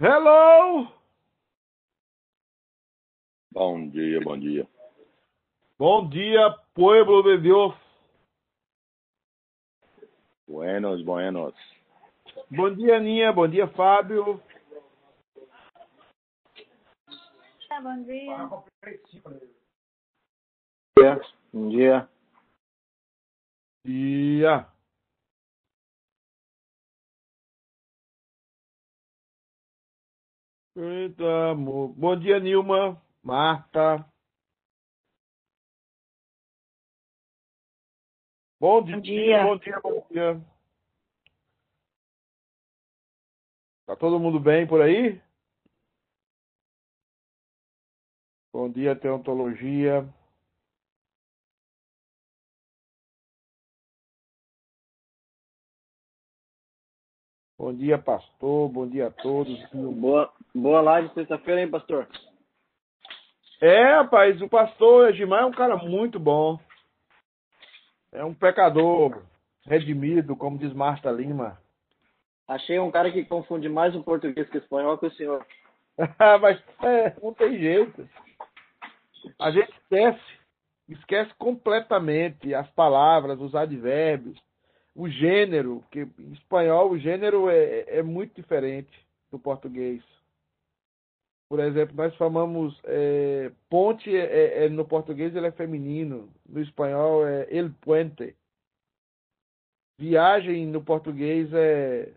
Hello! Bom dia, bom dia. Bom dia, pueblo de Deus. Buenos, buenos. Bom dia, Aninha. Bom dia, Fábio. Bom dia. Bom dia. Dia. Eita, amor. Bom dia, Nilma. Marta. Bom dia. Bom dia. Bom dia, bom dia. Tá todo mundo bem por aí? Bom dia, Teontologia. Bom dia, pastor. Bom dia a todos. Boa, boa live sexta-feira, hein, pastor? É, rapaz, o pastor Edmar é um cara muito bom. É um pecador redimido, como diz Marta Lima. Achei um cara que confunde mais o português que o espanhol com o senhor. Mas é, não tem jeito. A gente esquece, esquece completamente as palavras, os advérbios, o gênero, que em espanhol o gênero é, é muito diferente do português. Por exemplo, nós chamamos é, ponte é, é, no português ele é feminino, no espanhol é el puente. Viagem no português é,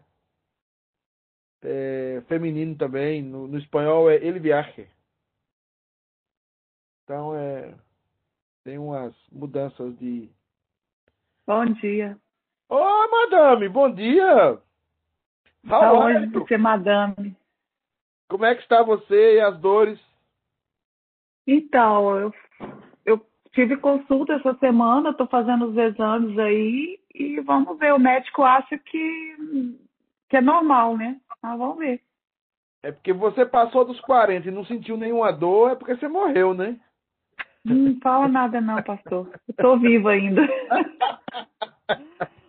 é feminino também, no, no espanhol é el viaje. Então é tem umas mudanças de. Bom dia. Ô, oh, madame, bom dia. Tá longe de ser madame. Como é que está você e as dores? Então, eu, eu tive consulta essa semana, estou fazendo os exames aí e vamos ver. O médico acha que, que é normal, né? Mas vamos ver. É porque você passou dos 40 e não sentiu nenhuma dor, é porque você morreu, né? Não fala nada não, pastor. Estou viva ainda.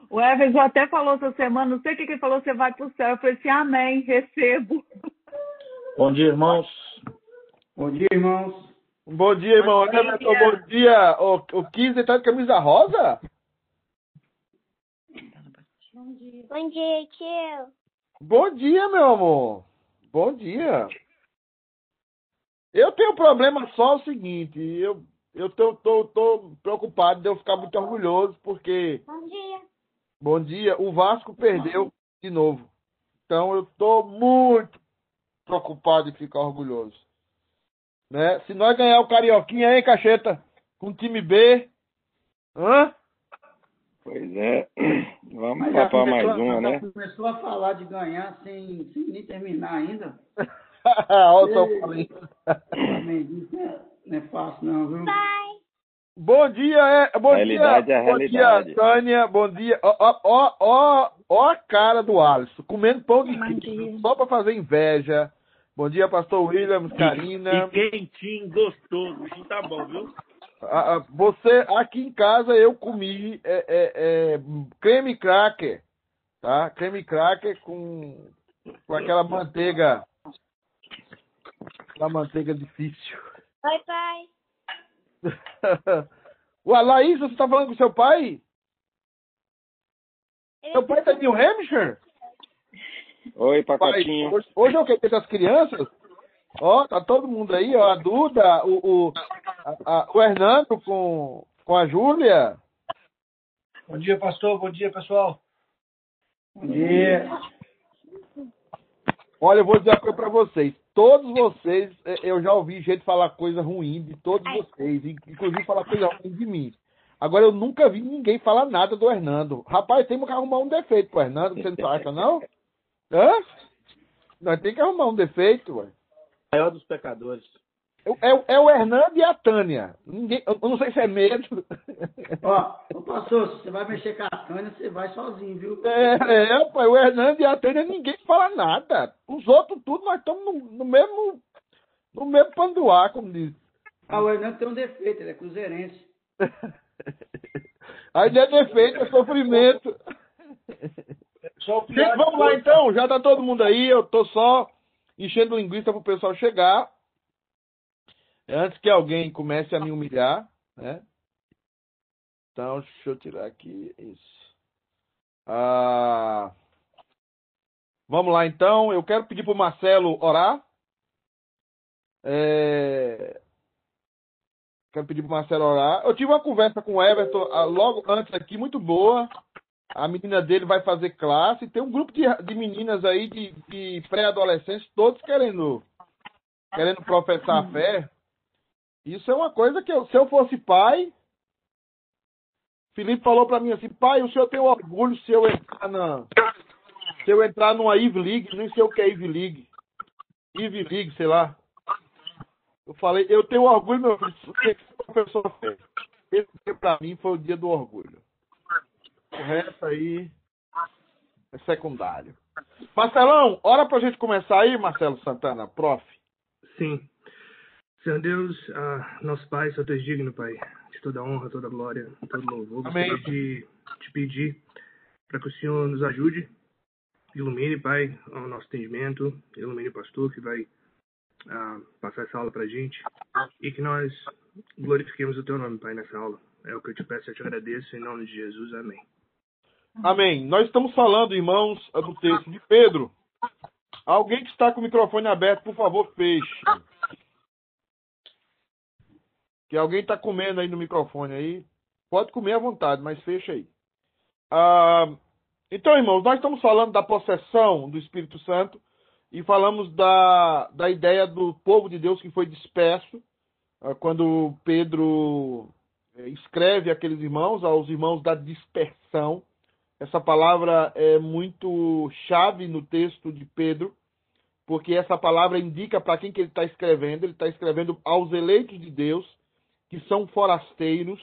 O Everson até falou essa semana, não sei o que, que ele falou, você vai para o céu. Eu falei assim, amém, recebo. Bom dia, irmãos. Bom dia, irmãos. Bom dia, irmão. Bom dia. Bom dia. O, o 15 tá de camisa rosa? Bom dia. Bom dia, tio. Bom dia, meu amor. Bom dia. Eu tenho um problema só o seguinte, eu, eu tô, tô, tô preocupado de eu ficar muito orgulhoso, porque. Bom dia. Bom dia, o Vasco perdeu de novo. Então eu tô muito preocupado em ficar orgulhoso. Né? Se nós ganhar o Carioquinha, hein, Cacheta? Com o time B. Hã? Pois é. Vamos Mas papar mais uma, né? começou a falar de ganhar sem, sem nem terminar ainda. Olha o não é, não é fácil não, viu? Pai. Bom dia, é, bom Realidade dia, é bom dia, Tânia, bom dia. Ó, ó, ó, ó, a cara do Alisson, comendo pão de queijo, só pra fazer inveja. Bom dia, pastor Williams, Karina. E quentinho, gostoso. Isso tá bom, viu? Ah, ah, Você, aqui em casa, eu comi é, é, é, creme cracker, tá? Creme cracker com, com aquela manteiga, aquela manteiga difícil. Oi, pai. Ué, Laís, você tá falando com seu pai? Seu pai tá em New Hampshire? Oi, Pai, pacotinho. hoje, hoje é o que? Dia das crianças? Ó, tá todo mundo aí, ó. A Duda, o, o, a- a- o Hernando com, com a Júlia. Bom dia, pastor. Bom dia, pessoal. Bom dia. Olha, eu vou dizer uma coisa pra vocês. Todos vocês, eh, eu já ouvi gente falar coisa ruim de todos vocês, in- inclusive falar coisa ruim de mim. Agora, eu nunca vi ninguém falar nada do Hernando. Rapaz, temos que arrumar um defeito pro Hernando, você não acha, não? Hã? Nós temos que arrumar um defeito, ué. Maior dos pecadores. É, é- é o Hernando e a Tânia. Ninguém, eu não sei se é medo. Ó, ô pastor, se você vai mexer com a Tânia, você vai sozinho, viu? É, é, pai, o Hernando e a Tânia, ninguém fala nada. Os outros, tudo, nós estamos no, no mesmo no mesmo ar, como diz. Ah, o Hernando tem um defeito, ele é cruzeirense. Aí não é defeito, é sofrimento. Gente, de vamos lá então, já tá todo mundo aí, eu tô só enchendo linguiça para o pessoal chegar. Antes que alguém comece a me humilhar, né? Então, deixa eu tirar aqui isso. Ah, vamos lá, então. Eu quero pedir para o Marcelo orar. É, Quero pedir para o Marcelo orar. Eu tive uma conversa com o Everton ah, logo antes aqui, muito boa. A menina dele vai fazer classe. Tem um grupo de, de meninas aí, de, de pré-adolescentes, todos querendo, querendo professar a fé. Isso é uma coisa que, eu, se eu fosse pai, Felipe falou para mim assim, pai, o senhor tem orgulho se eu entrar na. Se eu entrar numa Ivy League, nem sei o que é Ivy League. Ivy League, sei lá. Eu falei, eu tenho orgulho, meu filho, o que a pessoa fez. Esse dia pra mim foi o dia do orgulho. O resto aí é secundário. Marcelão, hora pra gente começar aí, Marcelo Santana, prof. Sim. Senhor Deus, ah, nosso Pai, Senhor Deus digno, Pai, de toda honra, toda glória, todo louvor. Amém. De te pedir para que o Senhor nos ajude, ilumine, Pai, o nosso entendimento, ilumine o pastor que vai passar essa aula para gente e que nós glorifiquemos o Teu nome, Pai, nessa aula. É o que eu te peço eu te agradeço, em nome de Jesus. Amém. Amém. Nós estamos falando, irmãos, do texto de Pedro. Alguém que está com o microfone aberto, por favor, feche. Que alguém está comendo aí no microfone aí. Pode comer à vontade, mas fecha aí. Ah, então, irmãos, nós estamos falando da possessão do Espírito Santo e falamos da, da ideia do povo de Deus que foi disperso ah, quando Pedro eh, escreve aqueles irmãos, aos irmãos da dispersão. Essa palavra é muito chave no texto de Pedro, porque essa palavra indica para quem que ele está escrevendo. Ele está escrevendo aos eleitos de Deus, que são forasteiros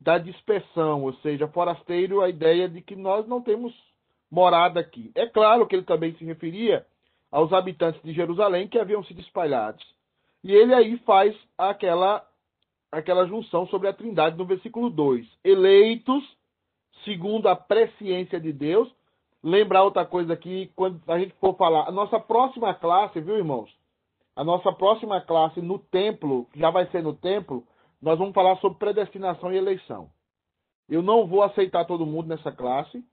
da dispersão, ou seja, forasteiro a ideia de que nós não temos morada aqui. É claro que ele também se referia aos habitantes de Jerusalém que haviam sido espalhados. E ele aí faz aquela aquela junção sobre a Trindade no versículo 2. Eleitos segundo a presciência de Deus. Lembrar outra coisa aqui, quando a gente for falar, a nossa próxima classe, viu, irmãos? A nossa próxima classe no templo, já vai ser no templo, nós vamos falar sobre predestinação e eleição. Eu não vou aceitar todo mundo nessa classe.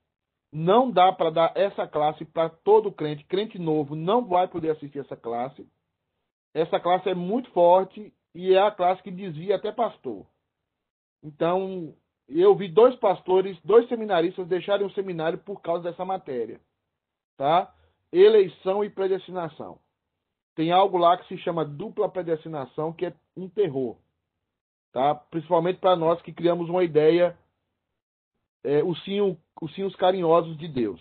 Não dá para dar essa classe para todo crente. Crente novo não vai poder assistir essa classe. Essa classe é muito forte e é a classe que desvia até pastor. Então, eu vi dois pastores, dois seminaristas deixarem o seminário por causa dessa matéria. Tá? Eleição e predestinação. Tem algo lá que se chama dupla predestinação, que é um terror tá? Principalmente para nós que criamos uma ideia, é, ursinho, ursinhos carinhosos de Deus.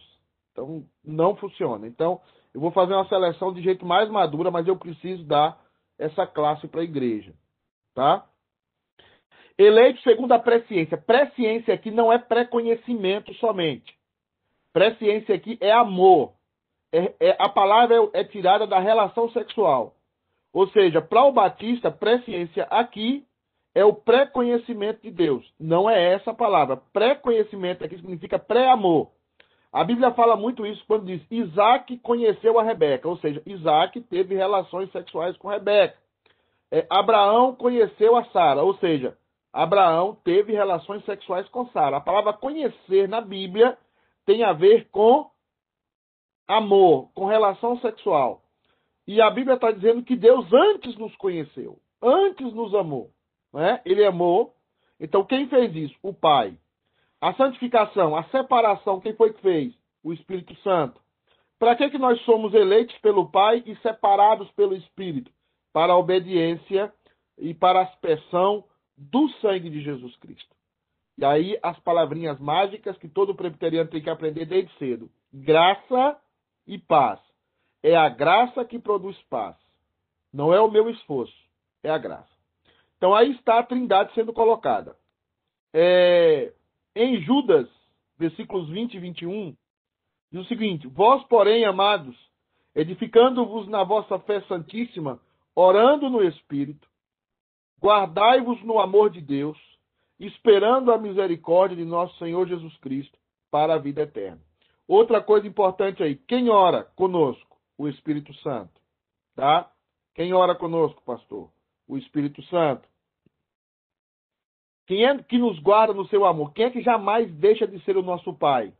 Então, não funciona. Então, eu vou fazer uma seleção de jeito mais madura, mas eu preciso dar essa classe para a igreja, tá? Eleito segundo a presciência. Presciência aqui não é pré-conhecimento somente. Presciência aqui é amor. É, é, a palavra é, é tirada da relação sexual. Ou seja, para o Batista, presciência aqui é o pré-conhecimento de Deus. Não é essa a palavra. Pré-conhecimento aqui significa pré-amor. A Bíblia fala muito isso quando diz Isaac conheceu a Rebeca, ou seja, Isaac teve relações sexuais com Rebeca. É, Abraão conheceu a Sara, ou seja, Abraão teve relações sexuais com Sara. A palavra conhecer na Bíblia tem a ver com amor, com relação sexual. E a Bíblia está dizendo que Deus antes nos conheceu, antes nos amou né? ele amou. Então, quem fez isso? O Pai. A santificação, a separação, quem foi que fez? O Espírito Santo. Para que, que nós somos eleitos pelo Pai e separados pelo Espírito? Para a obediência e para a aspersão do sangue de Jesus Cristo. E aí as palavrinhas mágicas que todo presbiteriano tem que aprender desde cedo. Graça e paz. É a graça que produz paz. Não é o meu esforço, é a graça. Então aí está a trindade sendo colocada. É, em Judas, versículos 20 e 21, diz o seguinte: Vós, porém, amados, edificando-vos na vossa fé santíssima, orando no Espírito, guardai-vos no amor de Deus, esperando a misericórdia de nosso Senhor Jesus Cristo para a vida eterna. Outra coisa importante aí: quem ora conosco? O Espírito Santo. Tá? Quem ora conosco, pastor? O Espírito Santo. Quem é que nos guarda no seu amor? Quem é que jamais deixa de ser o nosso Pai?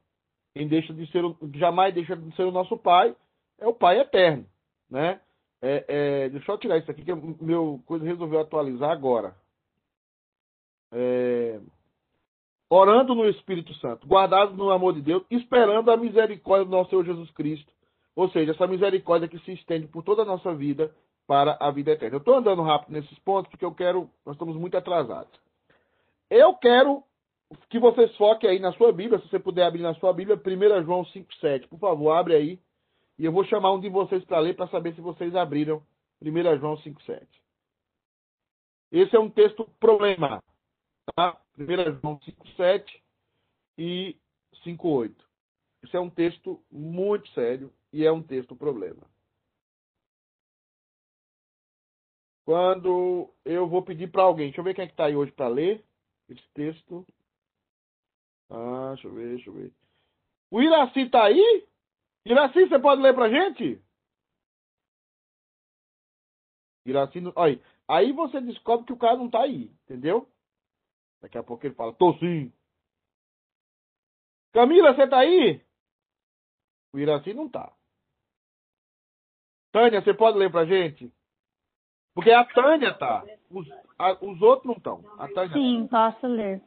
Quem deixa de ser o, jamais deixa de ser o nosso Pai é o Pai eterno, né? É, é, deixa eu tirar isso aqui que meu coisa resolveu atualizar agora. É, orando no Espírito Santo, guardados no amor de Deus, esperando a misericórdia do nosso Senhor Jesus Cristo. Ou seja, essa misericórdia que se estende por toda a nossa vida para a vida eterna. Eu estou andando rápido nesses pontos porque eu quero. Nós estamos muito atrasados. Eu quero que vocês foquem aí na sua Bíblia, se você puder abrir na sua Bíblia, 1 João 5,7. Por favor, abre aí. E eu vou chamar um de vocês para ler para saber se vocês abriram 1 João 5,7. Esse é um texto problema. Tá? 1 João 5,7 e 5,8. Esse é um texto muito sério e é um texto problema. Quando eu vou pedir para alguém, deixa eu ver quem é que está aí hoje para ler esse texto. Ah, deixa eu ver, deixa eu ver. O Iraci está aí? Iraci, você pode ler para gente? Iraci, olha, aí você descobre que o cara não está aí, entendeu? Daqui a pouco ele fala, tô sim. Camila, você está aí? O Iraci não está. Tânia, você pode ler pra gente? Porque a Tânia tá. Os, a, os outros não estão. Sim, posso ler.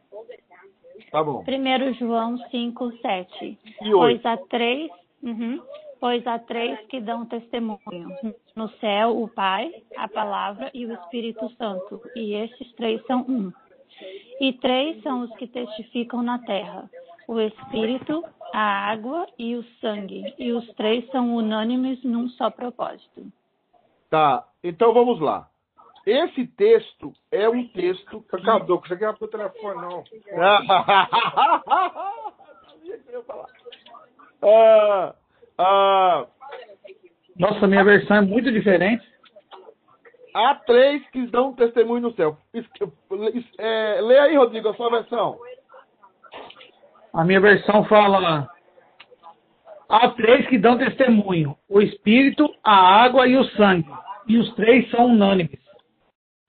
Tá bom. 1 João 5, 7. E pois há três. Uhum, pois há três que dão testemunho. No céu, o Pai, a Palavra e o Espírito Santo. E estes três são um. E três são os que testificam na terra: o Espírito, a água e o sangue. E os três são unânimes num só propósito. Tá, então vamos lá. Esse texto é um texto. Que... Caduco, você quer pro telefone, não. ah, ah, Nossa, minha versão é muito diferente. Há três que dão testemunho no céu. É, lê aí, Rodrigo, a sua versão. A minha versão fala. Há três que dão testemunho: o Espírito, a água e o sangue. E os três são unânimes.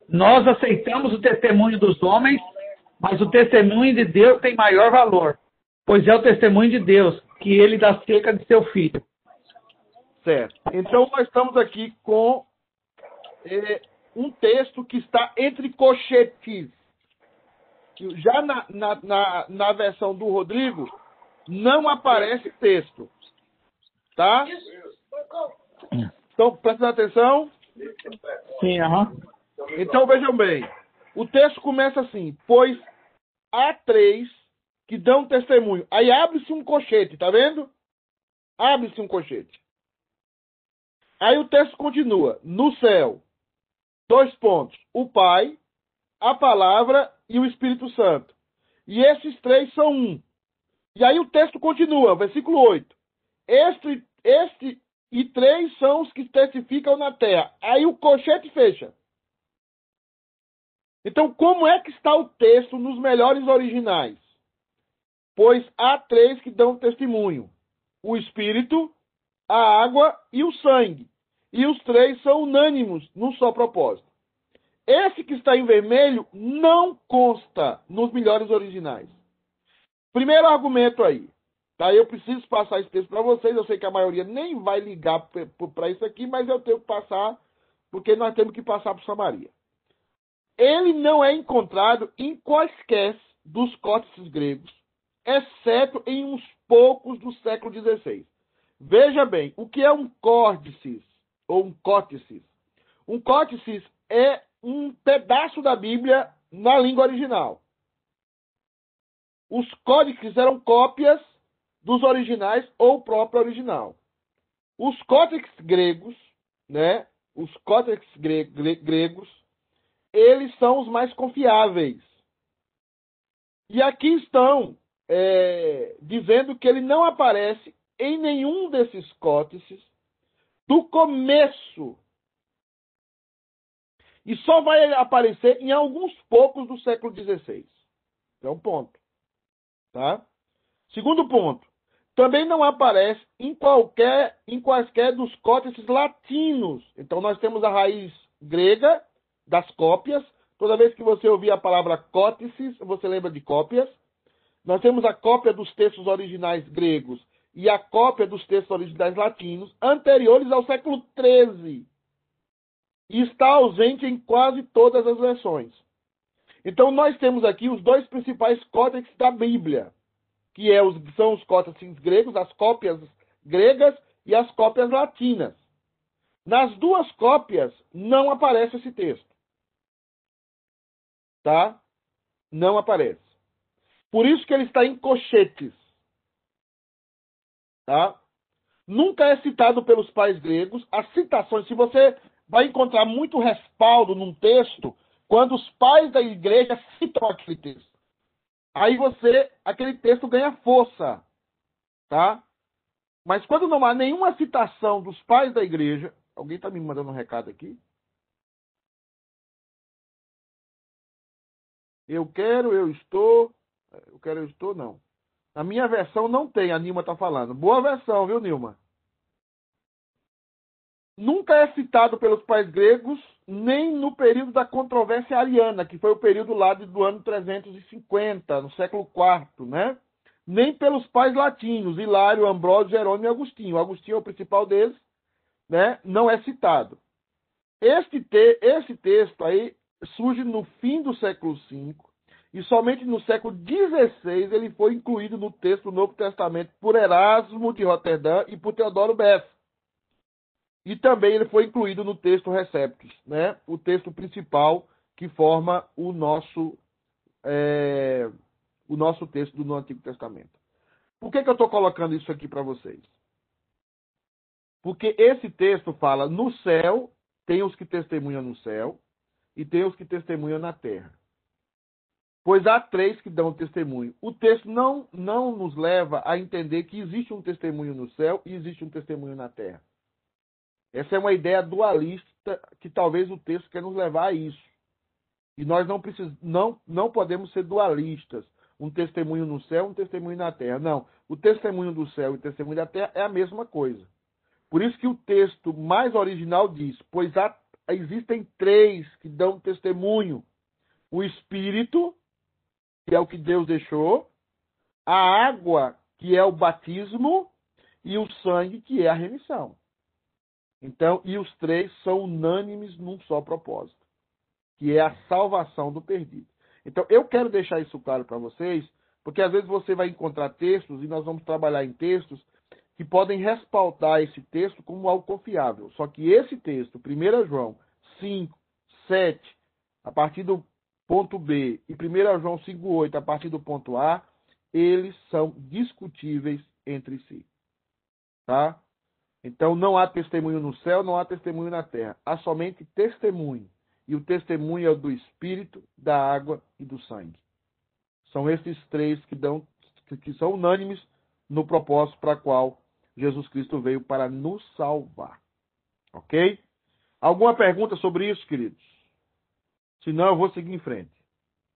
Nós aceitamos o testemunho dos homens, mas o testemunho de Deus tem maior valor, pois é o testemunho de Deus que ele dá cerca de seu filho. Certo. Então nós estamos aqui com é, um texto que está entre cochetes. Já na, na, na, na versão do Rodrigo, não aparece texto. Tá? Então, presta atenção. Sim, aham. Então vejam bem. O texto começa assim: Pois há três que dão testemunho. Aí abre-se um cochete, tá vendo? Abre-se um cochete. Aí o texto continua: No céu, dois pontos. O Pai, a Palavra e o Espírito Santo. E esses três são um. E aí o texto continua, versículo 8. Este, este e três são os que testificam na terra. Aí o cochete fecha. Então, como é que está o texto nos melhores originais? Pois há três que dão testemunho: o Espírito, a água e o sangue. E os três são unânimos num só propósito. Esse que está em vermelho não consta nos melhores originais. Primeiro argumento aí. Tá? Eu preciso passar esse texto para vocês. Eu sei que a maioria nem vai ligar para isso aqui, mas eu tenho que passar, porque nós temos que passar para Samaria. Ele não é encontrado em quaisquer dos códices gregos, exceto em uns poucos do século XVI. Veja bem, o que é um códice ou um códice? Um códice é um pedaço da Bíblia na língua original. Os códices eram cópias dos originais ou próprio original. Os códex gregos, né? Os códex gre gre gregos, eles são os mais confiáveis. E aqui estão é, dizendo que ele não aparece em nenhum desses códices do começo. E só vai aparecer em alguns poucos do século XVI. É um ponto. Tá? Segundo ponto. Também não aparece em qualquer, em quaisquer dos códices latinos. Então nós temos a raiz grega das cópias. Toda vez que você ouvir a palavra códices, você lembra de cópias. Nós temos a cópia dos textos originais gregos e a cópia dos textos originais latinos anteriores ao século XIII. E está ausente em quase todas as versões. Então nós temos aqui os dois principais códices da Bíblia que é os, são os códices gregos, as cópias gregas e as cópias latinas. Nas duas cópias não aparece esse texto. Tá? Não aparece. Por isso que ele está em cochetes. Tá? Nunca é citado pelos pais gregos. As citações, se você vai encontrar muito respaldo num texto, quando os pais da igreja citam aquele texto. Aí você, aquele texto ganha força, tá? Mas quando não há nenhuma citação dos pais da igreja, alguém está me mandando um recado aqui? Eu quero, eu estou, eu quero, eu estou, não. Na minha versão não tem, a Nilma está falando. Boa versão, viu, Nilma? nunca é citado pelos pais gregos, nem no período da controvérsia ariana, que foi o período lá do ano 350, no século IV, né? Nem pelos pais latinos, Hilário, Ambrósio, Jerônimo e Agostinho. Agostinho é o principal deles, né? Não é citado. Este te esse texto aí surge no fim do século V e somente no século XVI ele foi incluído no texto do Novo Testamento por Erasmo de Roterdã e por Teodoro Bess. E também ele foi incluído no texto Receptus, né? o texto principal que forma o nosso, é, o nosso texto do Antigo Testamento. Por que, que eu estou colocando isso aqui para vocês? Porque esse texto fala: no céu tem os que testemunham no céu e tem os que testemunham na terra. Pois há três que dão testemunho. O texto não, não nos leva a entender que existe um testemunho no céu e existe um testemunho na terra. Essa é uma ideia dualista que talvez o texto quer nos levar a isso. E nós não, precis... não, não podemos ser dualistas. Um testemunho no céu, um testemunho na terra. Não. O testemunho do céu e o testemunho da terra é a mesma coisa. Por isso que o texto mais original diz: Pois há, existem três que dão testemunho: o Espírito, que é o que Deus deixou, a água, que é o batismo, e o sangue, que é a remissão. Então, e os três são unânimes num só propósito, que é a salvação do perdido. Então, eu quero deixar isso claro para vocês, porque às vezes você vai encontrar textos, e nós vamos trabalhar em textos, que podem respaldar esse texto como algo confiável. Só que esse texto, 1 João 5, 7, a partir do ponto B, e 1 João 5, 8, a partir do ponto A, eles são discutíveis entre si. Tá? Então não há testemunho no céu, não há testemunho na terra. Há somente testemunho. E o testemunho é o do Espírito, da água e do sangue. São esses três que, dão, que são unânimes no propósito para qual Jesus Cristo veio para nos salvar. Ok? Alguma pergunta sobre isso, queridos? Se não, eu vou seguir em frente.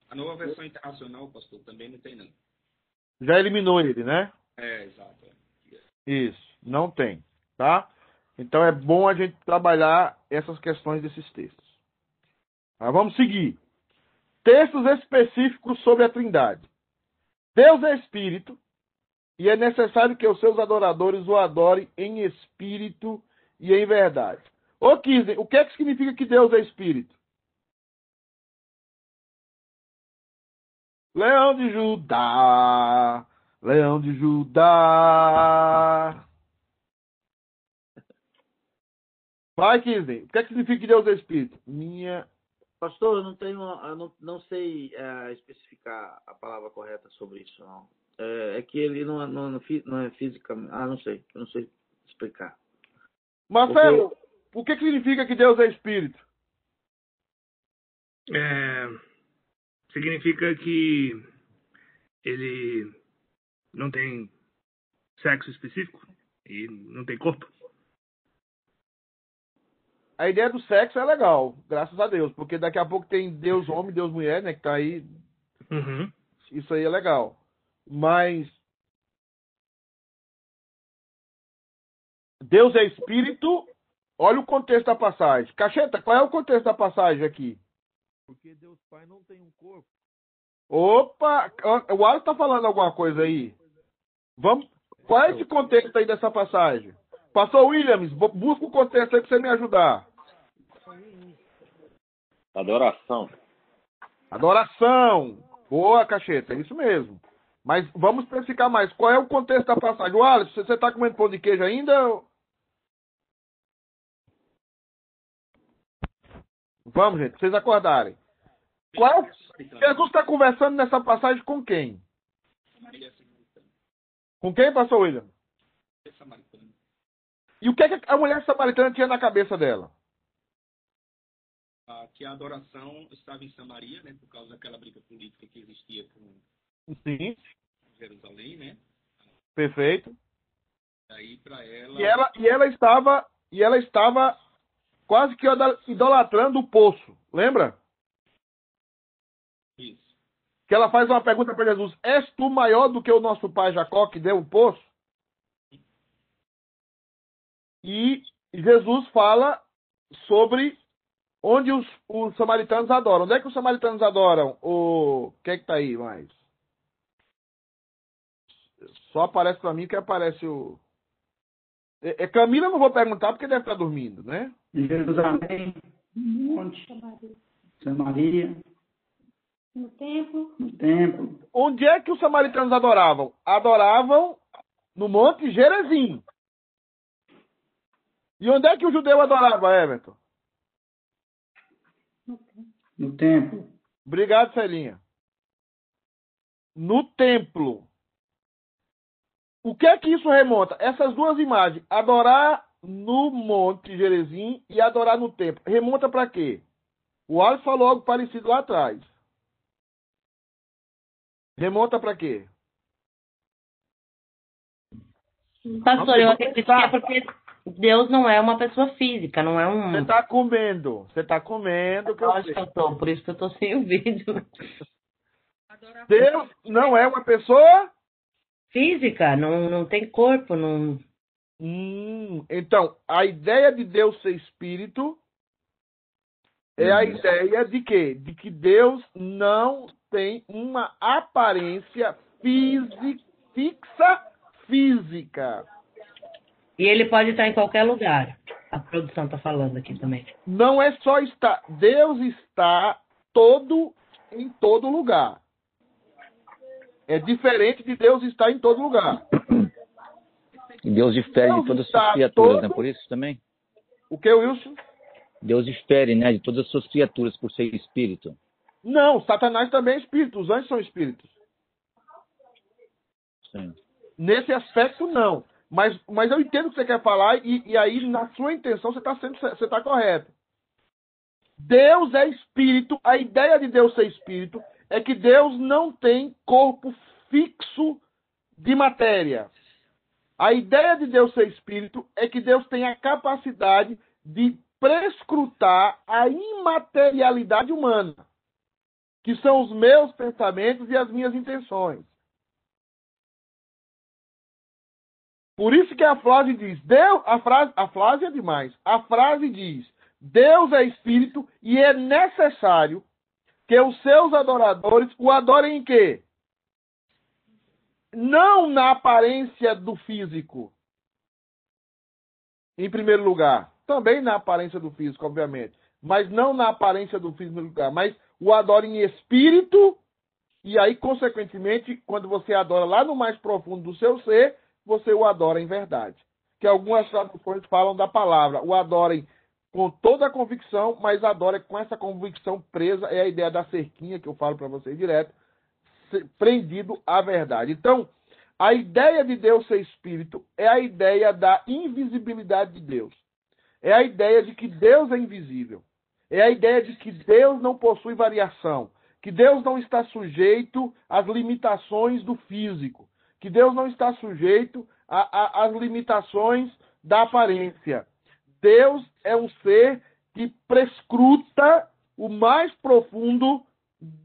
A nova versão internacional, pastor, também não tem, não. Já eliminou ele, né? É, exato. Isso, não tem. Tá? Então é bom a gente trabalhar essas questões desses textos. Mas vamos seguir. Textos específicos sobre a Trindade. Deus é espírito e é necessário que os seus adoradores o adorem em espírito e em verdade. Ô Kisney, o que é que significa que Deus é espírito? Leão de Judá, Leão de Judá. Vai, Kisney. O que, é que significa que Deus é Espírito? Minha. Pastor, eu não tenho, eu não, não sei é, especificar a palavra correta sobre isso, não. É, é que ele não, não, não é física. Ah, não sei. Eu não sei explicar. Marcelo, Porque... o que, que significa que Deus é Espírito? É, significa que ele não tem sexo específico e não tem corpo a ideia do sexo é legal, graças a Deus, porque daqui a pouco tem Deus homem, Deus mulher, né, que tá aí. Uhum. Isso aí é legal. Mas Deus é espírito. Olha o contexto da passagem. Cacheta, qual é o contexto da passagem aqui? Porque Deus Pai não tem um corpo. Opa! O Alisson tá falando alguma coisa aí? Vamos. Qual é esse contexto aí dessa passagem? Pastor Williams, bu- busca o contexto aí pra você me ajudar. Adoração. Adoração. Boa, cacheta, é isso mesmo. Mas vamos especificar mais. Qual é o contexto da passagem? O Alisson, você está comendo pão de queijo ainda? Vamos, gente, pra vocês acordarem. Qual é. Jesus está conversando nessa passagem com quem? Samaritana. Com quem, pastor William? Samaritana. E o que, é que a mulher samaritana tinha na cabeça dela? Ah, que a adoração estava em Samaria, né? Por causa daquela briga política que existia com Sim, Jerusalém, né? perfeito. Aí para ela. E ela, e ela estava e ela estava quase que idolatrando o poço. Lembra? Que ela faz uma pergunta para Jesus: És tu maior do que o nosso pai Jacó que deu o poço? E Jesus fala sobre onde os, os samaritanos adoram. Onde é que os samaritanos adoram? O que é que tá aí mais? Só aparece para mim que aparece o. É, é, Camila não vou perguntar porque deve estar dormindo, né? Jerusalém, monte. Samaria, No templo, no templo. Onde é que os samaritanos adoravam? Adoravam no Monte Gerezim. E onde é que o judeu adorava, Everton? No templo. Obrigado, Celinha. No templo. O que é que isso remonta? Essas duas imagens, adorar no Monte Gerezim e adorar no templo, remonta para quê? O Alisson falou algo parecido lá atrás. Remonta para quê? Pastor, eu acredito que é porque Deus não é uma pessoa física, não é um. Você tá comendo. Você tá comendo. Que Lógico sei. que eu tô, por isso que eu tô sem o vídeo. Deus não é uma pessoa? Física, não, não tem corpo, não. Hum, então, a ideia de Deus ser espírito é a ideia de quê? De que Deus não tem uma aparência física, fixa física. E ele pode estar em qualquer lugar. A produção tá falando aqui também. Não é só estar. Deus está todo em todo lugar. É diferente de Deus estar em todo lugar. E Deus difere Deus de todas as está suas criaturas, todo- né? Por isso também. O que, Wilson? Deus difere, né? De todas as suas criaturas por ser espírito. Não, Satanás também é espírito. Os anjos são espíritos. Sim. Nesse aspecto, não. Mas, mas eu entendo o que você quer falar e, e aí, na sua intenção, você está você tá correto. Deus é espírito. A ideia de Deus ser espírito é que Deus não tem corpo fixo de matéria. A ideia de Deus ser espírito é que Deus tem a capacidade de prescrutar a imaterialidade humana, que são os meus pensamentos e as minhas intenções. Por isso que a frase diz, Deus, a frase, a frase é demais. A frase diz: Deus é espírito e é necessário que os seus adoradores o adorem em quê? Não na aparência do físico. Em primeiro lugar, também na aparência do físico, obviamente, mas não na aparência do físico mas o adorem em espírito e aí consequentemente, quando você adora lá no mais profundo do seu ser, você o adora em verdade. Que algumas traduções falam da palavra, o adorem com toda a convicção, mas adora com essa convicção presa, é a ideia da cerquinha que eu falo para vocês direto, prendido à verdade. Então, a ideia de Deus ser espírito é a ideia da invisibilidade de Deus. É a ideia de que Deus é invisível. É a ideia de que Deus não possui variação, que Deus não está sujeito às limitações do físico, que Deus não está sujeito às limitações da aparência. Deus é um ser que prescruta o mais profundo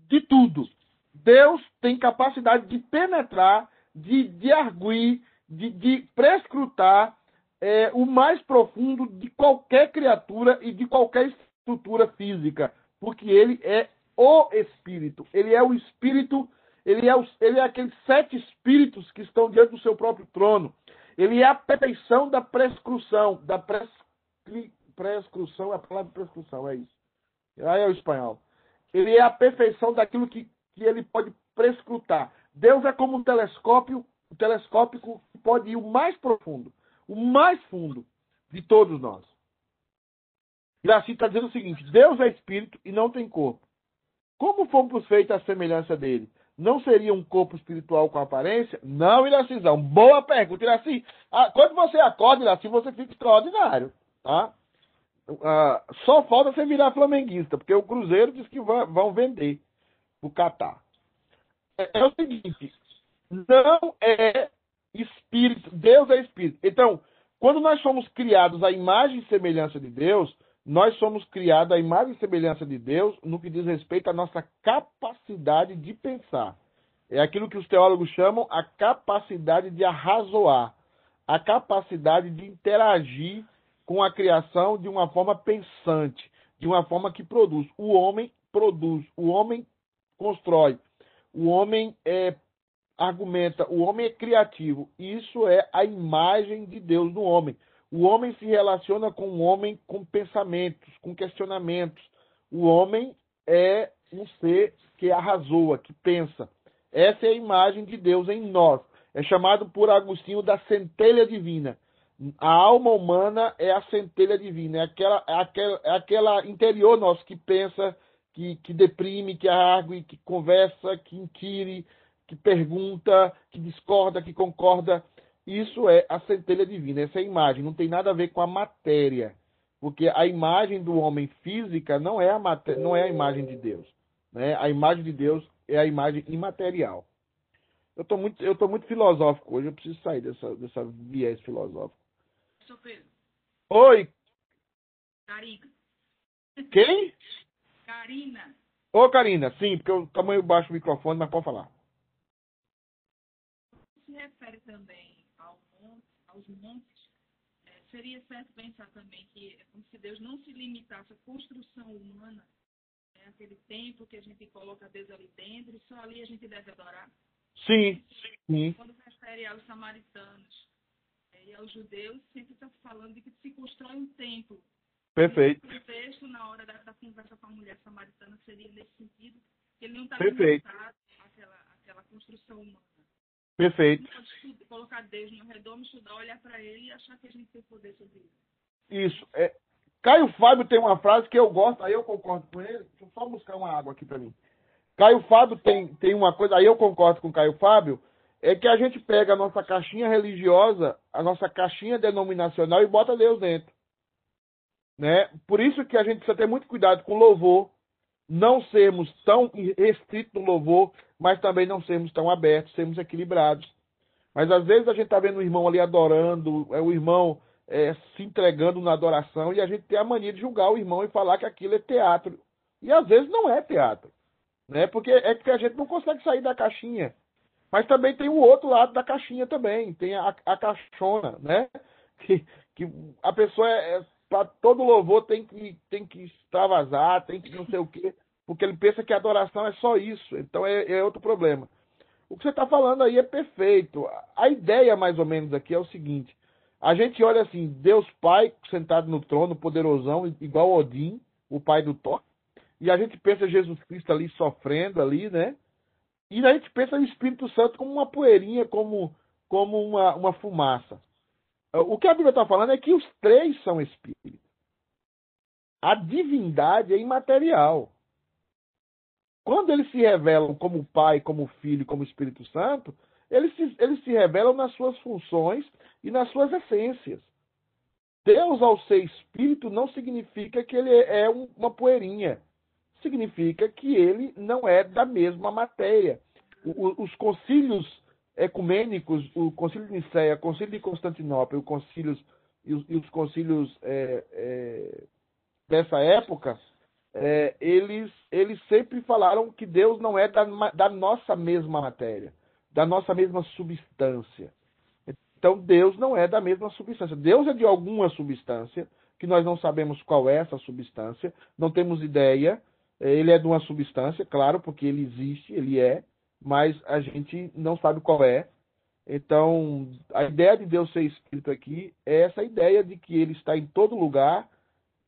de tudo. Deus tem capacidade de penetrar, de, de arguir, de, de prescrutar é o mais profundo de qualquer criatura e de qualquer estrutura física, porque ele é o espírito, ele é o espírito, ele é, o, ele é aqueles sete espíritos que estão diante do seu próprio trono. Ele é a perfeição da prescrição, da prescri, prescrição, a palavra prescrição, é isso. Aí é o espanhol. Ele é a perfeição daquilo que, que ele pode prescrutar. Deus é como um telescópio, um telescópio que pode ir o mais profundo, o mais fundo de todos nós. Iraci está dizendo o seguinte: Deus é espírito e não tem corpo. Como fomos feitos à semelhança dele? Não seria um corpo espiritual com aparência? Não, Iracizão. Boa pergunta, Iraci. Quando você acorda, Iraci, você fica extraordinário. Tá? Só falta você virar flamenguista, porque o Cruzeiro diz que vão vender o Catar. É, é o seguinte: não é espírito, Deus é espírito. Então, quando nós somos criados à imagem e semelhança de Deus, nós somos criados à imagem e semelhança de Deus no que diz respeito à nossa capacidade de pensar. É aquilo que os teólogos chamam a capacidade de arrazoar, a capacidade de interagir com a criação de uma forma pensante, de uma forma que produz. O homem produz, o homem constrói, o homem é, argumenta, o homem é criativo. Isso é a imagem de Deus no homem. O homem se relaciona com o homem com pensamentos, com questionamentos. O homem é um ser que arrasou, que pensa. Essa é a imagem de Deus em nós. É chamado por Agostinho da centelha divina. A alma humana é a centelha divina, é aquela, é aquela, é aquela interior nosso que pensa, que, que deprime, que argue, que conversa, que inquire, que pergunta, que discorda, que concorda. Isso é a centelha divina, essa é a imagem, não tem nada a ver com a matéria. Porque a imagem do homem física não é a, matéria, não é a imagem de Deus. Né? A imagem de Deus é a imagem imaterial. Eu estou muito, eu tô muito filosófico hoje, eu preciso sair dessa, dessa viés filosófico. Sou Pedro. Oi! Karina. Quem? Karina. Ô, Karina, sim, porque o tamanho baixo do microfone, mas pode falar. Se refere também aos montes, seria certo pensar também que é como se Deus não se limitasse à construção humana, é aquele templo que a gente coloca Deus ali dentro e só ali a gente deve adorar? Sim, sim. Quando refere aos samaritanos é, e aos judeus, sempre está falando de que se constrói um templo. Perfeito. O texto, na hora da, da, conversa com a mulher samaritana, seria nesse sentido, que ele não está limitado àquela, àquela construção humana. Perfeito. Pode colocar Deus no redor, estudar, olhar para ele e achar que a gente tem poder sobre isso. Isso. É, Caio Fábio tem uma frase que eu gosto, aí eu concordo com ele. Deixa eu só buscar uma água aqui para mim. Caio Fábio tem, tem uma coisa, aí eu concordo com Caio Fábio, é que a gente pega a nossa caixinha religiosa, a nossa caixinha denominacional e bota Deus dentro. Né? Por isso que a gente precisa ter muito cuidado com louvor, não sermos tão restritos no louvor, mas também não sermos tão abertos, sermos equilibrados. Mas às vezes a gente está vendo o irmão ali adorando, é o irmão é, se entregando na adoração, e a gente tem a mania de julgar o irmão e falar que aquilo é teatro. E às vezes não é teatro. Né? Porque é que a gente não consegue sair da caixinha. Mas também tem o outro lado da caixinha também, tem a, a caixona, né? Que, que a pessoa é, é para todo louvor tem que, tem que extravasar, tem que não sei o quê porque ele pensa que a adoração é só isso. Então é, é outro problema. O que você está falando aí é perfeito. A ideia, mais ou menos, aqui é o seguinte: a gente olha assim, Deus Pai sentado no trono, poderosão, igual Odin, o pai do Thor, e a gente pensa Jesus Cristo ali sofrendo ali, né? E a gente pensa o Espírito Santo como uma poeirinha, como, como uma, uma fumaça. O que a Bíblia está falando é que os três são espíritos. A divindade é imaterial. Quando eles se revelam como Pai, como Filho, como Espírito Santo, eles se, eles se revelam nas suas funções e nas suas essências. Deus, ao ser Espírito, não significa que ele é uma poeirinha. Significa que ele não é da mesma matéria. os concílios ecumênicos, o concílio de Nicéia, o concílio de Constantinopla concílios, e, os, e os concílios é, é, dessa época, é, eles, eles sempre falaram que Deus não é da, da nossa mesma matéria, da nossa mesma substância. Então Deus não é da mesma substância. Deus é de alguma substância, que nós não sabemos qual é essa substância, não temos ideia. Ele é de uma substância, claro, porque ele existe, ele é, mas a gente não sabe qual é. Então, a ideia de Deus ser espírito aqui é essa ideia de que ele está em todo lugar,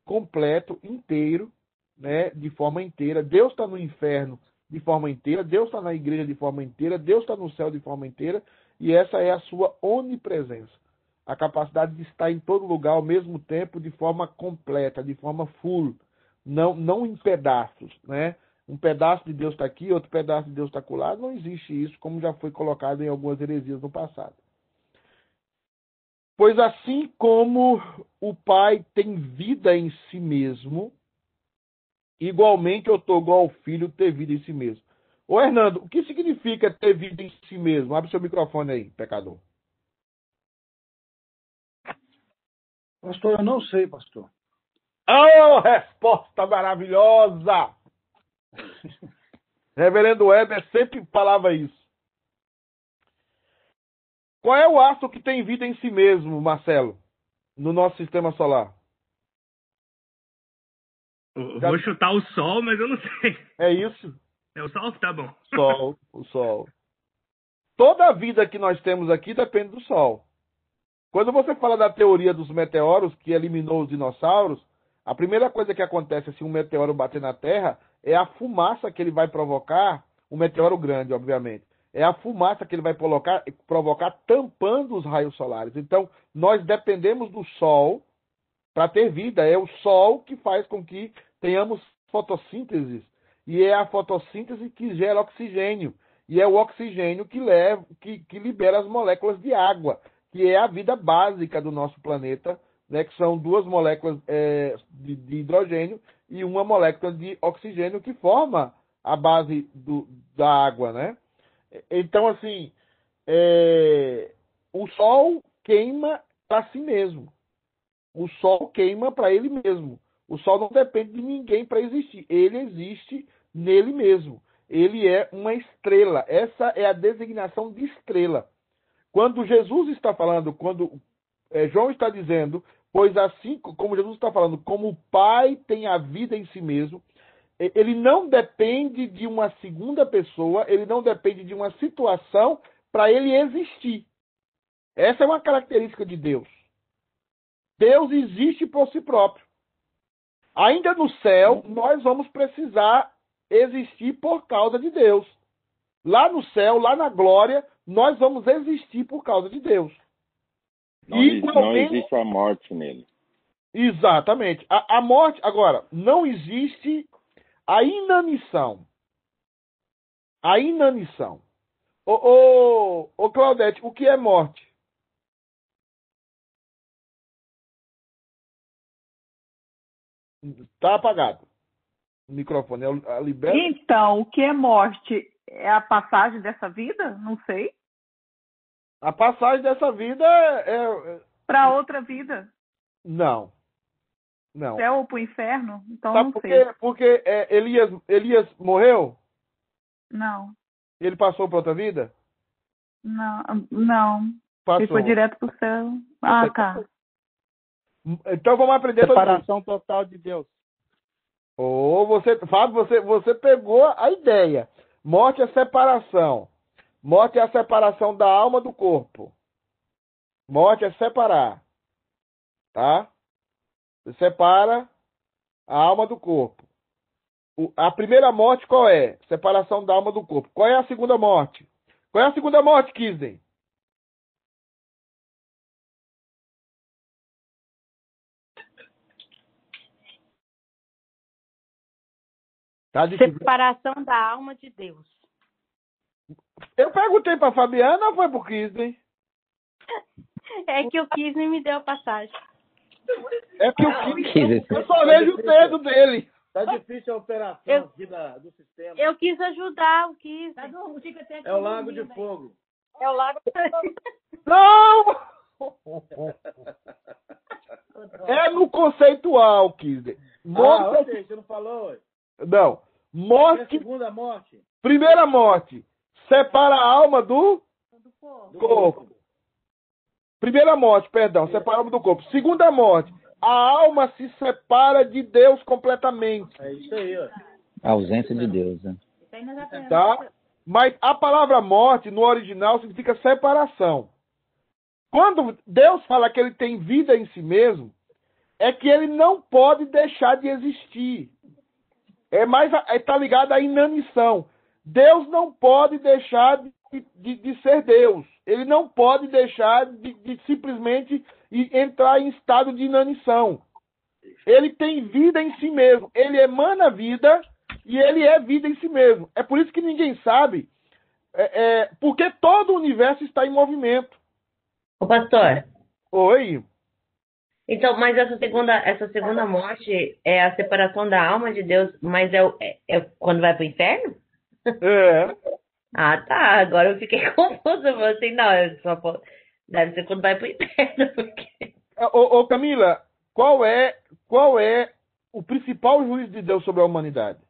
completo, inteiro, né, de forma inteira. Deus está no inferno de forma inteira, Deus está na igreja de forma inteira, Deus está no céu de forma inteira, e essa é a sua onipresença. A capacidade de estar em todo lugar ao mesmo tempo, de forma completa, de forma full, não, não em pedaços, né? Um pedaço de Deus está aqui, outro pedaço de Deus está acolá. Não existe isso, como já foi colocado em algumas heresias no passado. Pois assim como o Pai tem vida em si mesmo, igualmente eu estou igual ao Filho ter vida em si mesmo. Ô Hernando, o que significa ter vida em si mesmo? Abre seu microfone aí, pecador. Pastor, eu não sei, pastor. Oh, resposta maravilhosa! Reverendo Weber sempre falava isso. Qual é o astro que tem vida em si mesmo, Marcelo, no nosso sistema solar? Eu vou chutar o Sol, mas eu não sei. É isso? É o Sol? Tá bom. Sol, o Sol. Toda a vida que nós temos aqui depende do Sol. Quando você fala da teoria dos meteoros que eliminou os dinossauros, a primeira coisa que acontece se um meteoro bater na Terra é a fumaça que ele vai provocar, um meteoro grande, obviamente. É a fumaça que ele vai provocar, provocar tampando os raios solares. Então, nós dependemos do Sol para ter vida. É o Sol que faz com que tenhamos fotossíntese. E é a fotossíntese que gera oxigênio. E é o oxigênio que, leva, que, que libera as moléculas de água, que é a vida básica do nosso planeta, né, que são duas moléculas é, de, de, hidrogênio e uma molécula de oxigênio que forma a base do, da água, né? Então, assim, é, o Sol queima para si mesmo. O Sol queima para ele mesmo. O Sol não depende de ninguém para existir. Ele existe nele mesmo. Ele é uma estrela. Essa é a designação de estrela. Quando Jesus está falando, quando é, João está dizendo, pois assim como Jesus está falando, como o Pai tem a vida em si mesmo, ele não depende de uma segunda pessoa, ele não depende de uma situação para ele existir. Essa é uma característica de Deus. Deus existe por si próprio. Ainda no céu, nós vamos precisar existir por causa de Deus. Lá no céu, lá na glória, nós vamos existir por causa de Deus. Não, não existe a morte nele. Exatamente. A, a, morte, agora, não existe a inanição. A inanição. Ô, ô, ô Claudete, o que é morte? Tá apagado. O microfone. É libera... Então, o que é morte? É a passagem dessa vida? Não sei. A passagem dessa vida é. é... Para outra vida? Não. Não. Céu ou para o inferno? Então Sabe não por sei. quê? Porque é, Elias, Elias morreu? Não. Ele passou para outra vida? Não. Não. Passou. Ele foi direto para o céu. Ah, tá. Então vamos aprender Separação total de Deus. Ou oh, você, Fábio, você, você pegou a ideia. Morte é separação. Morte é a separação da alma do corpo. Morte é separar. Tá? Você separa a alma do corpo. O, a primeira morte qual é? Separação da alma do corpo. Qual é a segunda morte? Qual é a segunda morte, Kisden? Tá Separação da alma de Deus. Eu perguntei para Fabiana ou foi pro Kisney? É que o Kisney me deu a passagem. É que o Kisney. Eu só vejo o dedo dele. Tá difícil a operação Eu- aqui da, do sistema. Eu quis ajudar o Kisney. É o Lago de Fogo. É o lago de fogo. Não! É no conceitual, Kisney. Ah, Morte. ok, você não falou? Não. A Morte. segunda morte? Primeira morte. Separa a alma do corpo. Primeira morte, perdão, separamos do corpo. Segunda morte, a alma se separa de Deus completamente. É isso aí, ó. A ausência de Deus. Né? Tá? Mas a palavra morte no original significa separação. Quando Deus fala que ele tem vida em si mesmo, é que ele não pode deixar de existir. É mais está ligado à inanição. Deus não pode deixar de, de, de ser Deus. Ele não pode deixar de, de simplesmente entrar em estado de inanição. Ele tem vida em si mesmo. Ele emana vida e ele é vida em si mesmo. É por isso que ninguém sabe, é, é, porque todo o universo está em movimento. Ô, pastor. Oi. Então, mas essa segunda, essa segunda morte é a separação da alma de Deus, mas é, é, é quando vai para o inferno? É. ah, tá. Agora eu fiquei confusa. Eu assim, não, eu só posso... deve ser quando vai para o inferno. Porque... Ô, ô, Camila, qual é, qual é o principal juízo de Deus sobre a humanidade?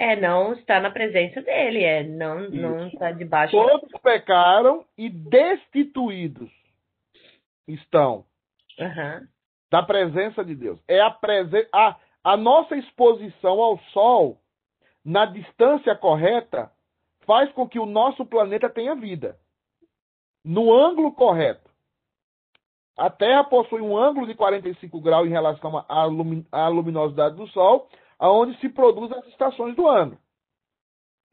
É não estar na presença dele, é não, não estar debaixo. Todos pecaram e destituídos estão uhum. da presença de Deus. É a, presen a, nossa exposição ao Sol na distância correta faz com que o nosso planeta tenha vida. No ângulo correto. A Terra possui um ângulo de 45 graus em relação à luminosidade do Sol aonde se produzem as estações do ano.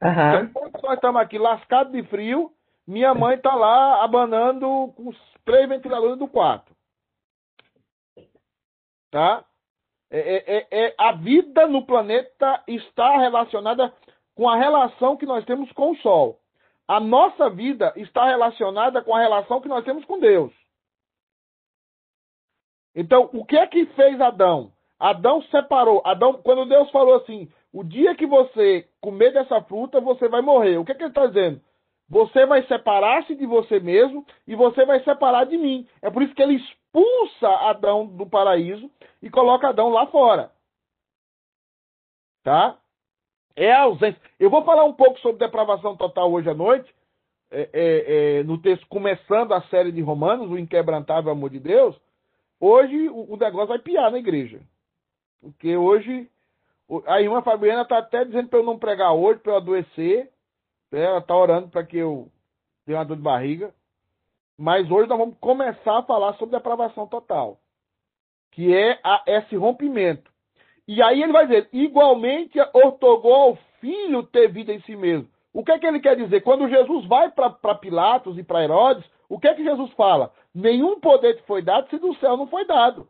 Uhum. Então, enquanto nós estamos aqui lascados de frio, minha mãe está lá abanando com os três ventiladores do quarto. Tá? É, é, é, é, a vida no planeta está relacionada com a relação que nós temos com o Sol. A nossa vida está relacionada com a relação que nós temos com Deus. Então, o que é que fez Adão? Adão separou. Adão, quando Deus falou assim: o dia que você comer dessa fruta, você vai morrer. O que, é que ele está dizendo? Você vai separar-se de você mesmo e você vai separar de mim. É por isso que ele expulsa Adão do paraíso e coloca Adão lá fora. Tá? É a ausência. Eu vou falar um pouco sobre depravação total hoje à noite, é, é, é, no texto começando a série de Romanos, o inquebrantável amor de Deus. Hoje o, o negócio vai piar na igreja. Porque hoje a irmã Fabiana está até dizendo para eu não pregar hoje, para eu adoecer. Ela está orando para que eu tenha uma dor de barriga. Mas hoje nós vamos começar a falar sobre depravação total, que é a, esse rompimento. E aí ele vai dizer: igualmente ortogou ao filho ter vida em si mesmo. O que é que ele quer dizer? Quando Jesus vai para Pilatos e para Herodes, o que é que Jesus fala? Nenhum poder te foi dado se do céu não foi dado.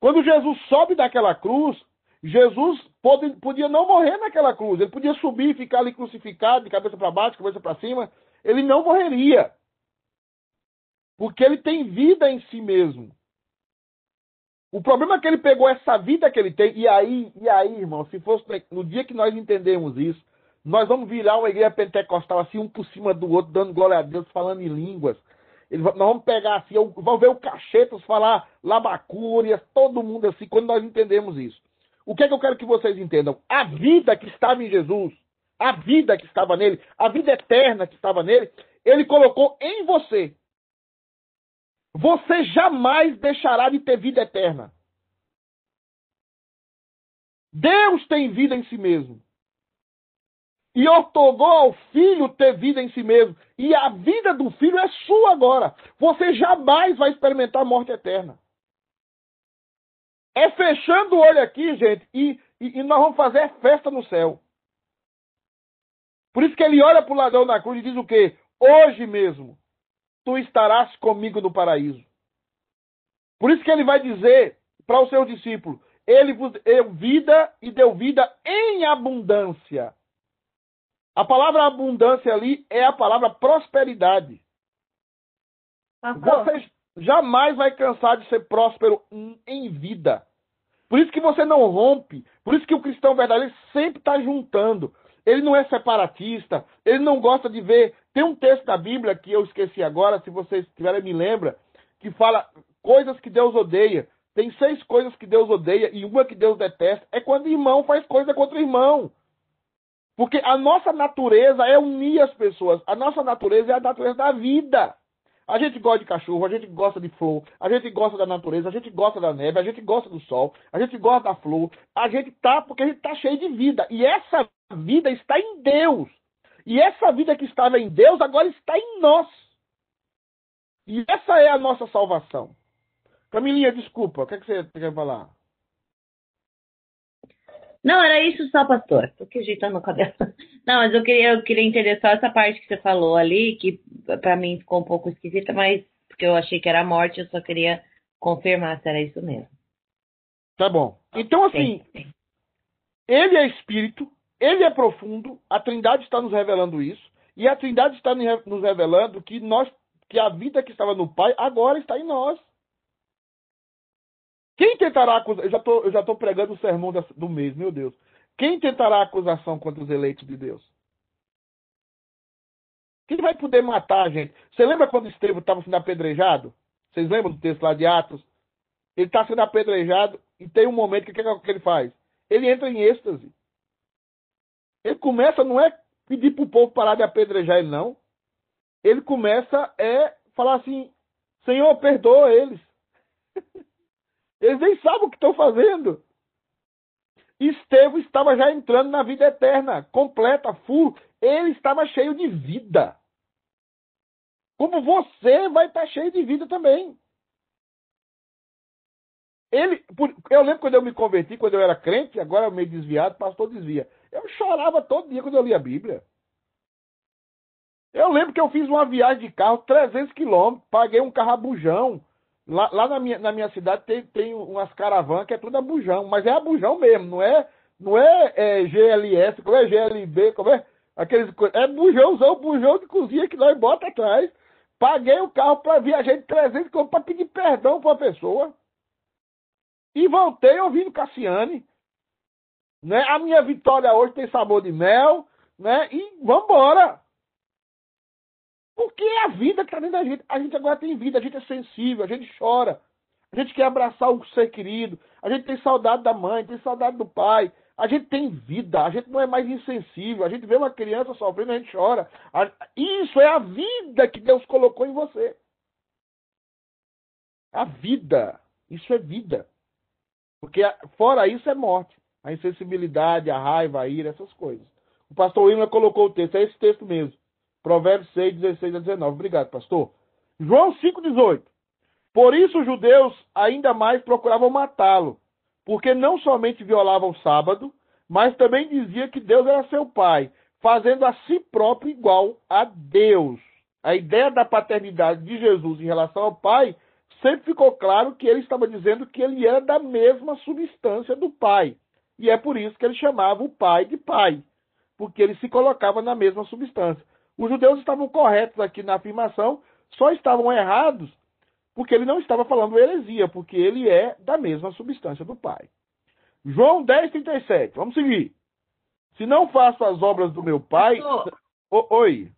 Quando Jesus sobe daquela cruz, Jesus pode, podia não morrer naquela cruz. Ele podia subir e ficar ali crucificado, de cabeça para baixo, cabeça para cima. Ele não morreria. Porque ele tem vida em si mesmo. O problema é que ele pegou essa vida que ele tem. E aí, e aí, irmão, se fosse no dia que nós entendemos isso, nós vamos virar uma igreja pentecostal assim, um por cima do outro, dando glória a Deus, falando em línguas. Ele, nós vamos pegar assim, vamos ver o Cachetas falar Labacúrias, todo mundo assim, quando nós entendemos isso. O que é que eu quero que vocês entendam? A vida que estava em Jesus, a vida que estava nele, a vida eterna que estava nele, ele colocou em você. Você jamais deixará de ter vida eterna. Deus tem vida em si mesmo e otorgou ao filho ter vida em si mesmo. E a vida do filho é sua agora. Você jamais vai experimentar a morte eterna. É fechando o olho aqui, gente, e, e, e nós vamos fazer festa no céu. Por isso que ele olha para o ladrão na cruz e diz o quê? Hoje mesmo, tu estarás comigo no paraíso. Por isso que ele vai dizer para os seus discípulos: Ele vos deu vida e deu vida em abundância. A palavra abundância ali é a palavra prosperidade. Você jamais vai cansar de ser próspero em vida. Por isso que você não rompe. Por isso que o cristão verdadeiro sempre está juntando. Ele não é separatista. Ele não gosta de ver. Tem um texto da Bíblia que eu esqueci agora, se vocês tiverem, me lembra, que fala coisas que Deus odeia. Tem seis coisas que Deus odeia e uma que Deus detesta. É quando irmão faz coisa contra irmão. Porque a nossa natureza é unir as pessoas. A nossa natureza é a natureza da vida. A gente gosta de cachorro, a gente gosta de flor, a gente gosta da natureza, a gente gosta da neve, a gente gosta do sol, a gente gosta da flor. A gente tá porque a gente tá cheio de vida. E essa vida está em Deus. E essa vida que estava em Deus agora está em nós. E essa é a nossa salvação. Camilinha, desculpa, o que, é que você quer falar? Não, era isso só, pastor. Tô aqui ajeitando o cabelo. Não, mas eu queria, eu queria entender só essa parte que você falou ali, que para mim ficou um pouco esquisita, mas porque eu achei que era morte, eu só queria confirmar se era isso mesmo. Tá bom. Então, assim, sim, sim. ele é espírito, ele é profundo, a Trindade está nos revelando isso, e a Trindade está nos revelando que nós, que a vida que estava no Pai agora está em nós. Quem tentará acusar. Eu já tô, eu já estou pregando o sermão do mês, meu Deus. Quem tentará acusação contra os eleitos de Deus? Quem vai poder matar a gente? Você lembra quando Estevão estava sendo apedrejado? Vocês lembram do texto lá de Atos? Ele está sendo apedrejado e tem um momento que o que, que ele faz? Ele entra em êxtase. Ele começa, não é pedir para o povo parar de apedrejar ele, não. Ele começa é falar assim: Senhor, perdoa eles. Eles nem sabem o que estão fazendo. Estevão estava já entrando na vida eterna, completa, full. Ele estava cheio de vida. Como você vai estar cheio de vida também. Ele, eu lembro quando eu me converti, quando eu era crente, agora eu meio desviado, pastor desvia. Eu chorava todo dia quando eu lia a Bíblia. Eu lembro que eu fiz uma viagem de carro, 300 quilômetros, paguei um carro a bujão, Lá, lá na, minha, na minha cidade tem, tem umas caravanas que é tudo abujão, mas é abujão mesmo, não é, não é, é GLS, como é GLB, como é aqueles É bujãozão, bujão de cozinha que nós bota atrás. Paguei o carro para viajar de 300 km para pedir perdão para a pessoa. E voltei ouvindo Cassiane. Né? A minha vitória hoje tem sabor de mel, né? E vambora. Porque é a vida que está dentro da gente. A gente agora tem vida, a gente é sensível, a gente chora. A gente quer abraçar o ser querido. A gente tem saudade da mãe, tem saudade do pai. A gente tem vida, a gente não é mais insensível. A gente vê uma criança sofrendo, a gente chora. Isso é a vida que Deus colocou em você. A vida. Isso é vida. Porque fora isso é morte. A insensibilidade, a raiva, a ira, essas coisas. O pastor William colocou o texto, é esse texto mesmo. Provérbios 6, 16 a 19. Obrigado, pastor. João 5, 18. Por isso os judeus ainda mais procuravam matá-lo, porque não somente violavam o sábado, mas também dizia que Deus era seu pai, fazendo a si próprio igual a Deus. A ideia da paternidade de Jesus em relação ao pai sempre ficou claro que ele estava dizendo que ele era da mesma substância do pai. E é por isso que ele chamava o pai de pai, porque ele se colocava na mesma substância. Os judeus estavam corretos aqui na afirmação, só estavam errados porque ele não estava falando heresia, porque ele é da mesma substância do Pai. João 10, 37. Vamos seguir. Se não faço as obras do meu Pai. O, oi.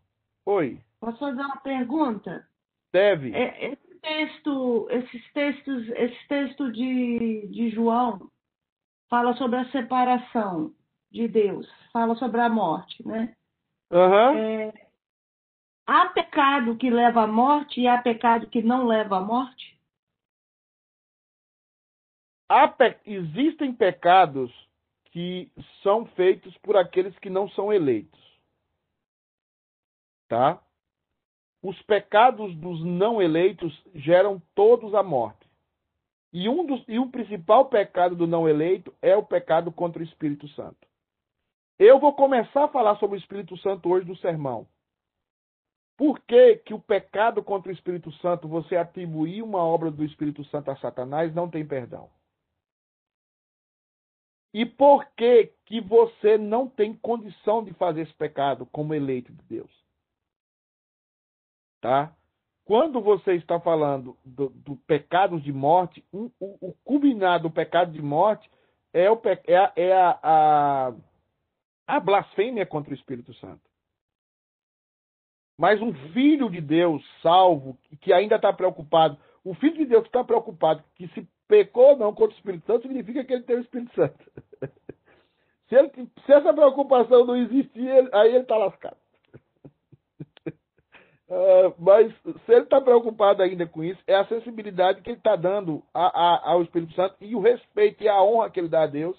Oi. Posso fazer uma pergunta? Deve. É, esse texto, esses textos, esse texto de, de João fala sobre a separação de Deus, fala sobre a morte, né? Uhum. É, Há pecado que leva à morte e há pecado que não leva à morte? Pe... Existem pecados que são feitos por aqueles que não são eleitos. Tá? Os pecados dos não eleitos geram todos a morte. E, um dos, e o principal pecado do não eleito é o pecado contra o Espírito Santo. Eu vou começar a falar sobre o Espírito Santo hoje no sermão. Por que, que o pecado contra o Espírito Santo, você atribuir uma obra do Espírito Santo a Satanás, não tem perdão? E por que, que você não tem condição de fazer esse pecado como eleito de Deus? Tá? Quando você está falando do, do pecado de morte, um, o, o culminado do pecado de morte é, o, é, a, é a, a, a blasfêmia contra o Espírito Santo. Mas um filho de Deus salvo, que ainda está preocupado, o filho de Deus que está preocupado que se pecou ou não contra o Espírito Santo, significa que ele tem o Espírito Santo. Se, ele, se essa preocupação não existir, ele, aí ele está lascado. Uh, mas se ele está preocupado ainda com isso, é a sensibilidade que ele está dando a, a, ao Espírito Santo e o respeito e a honra que ele dá a Deus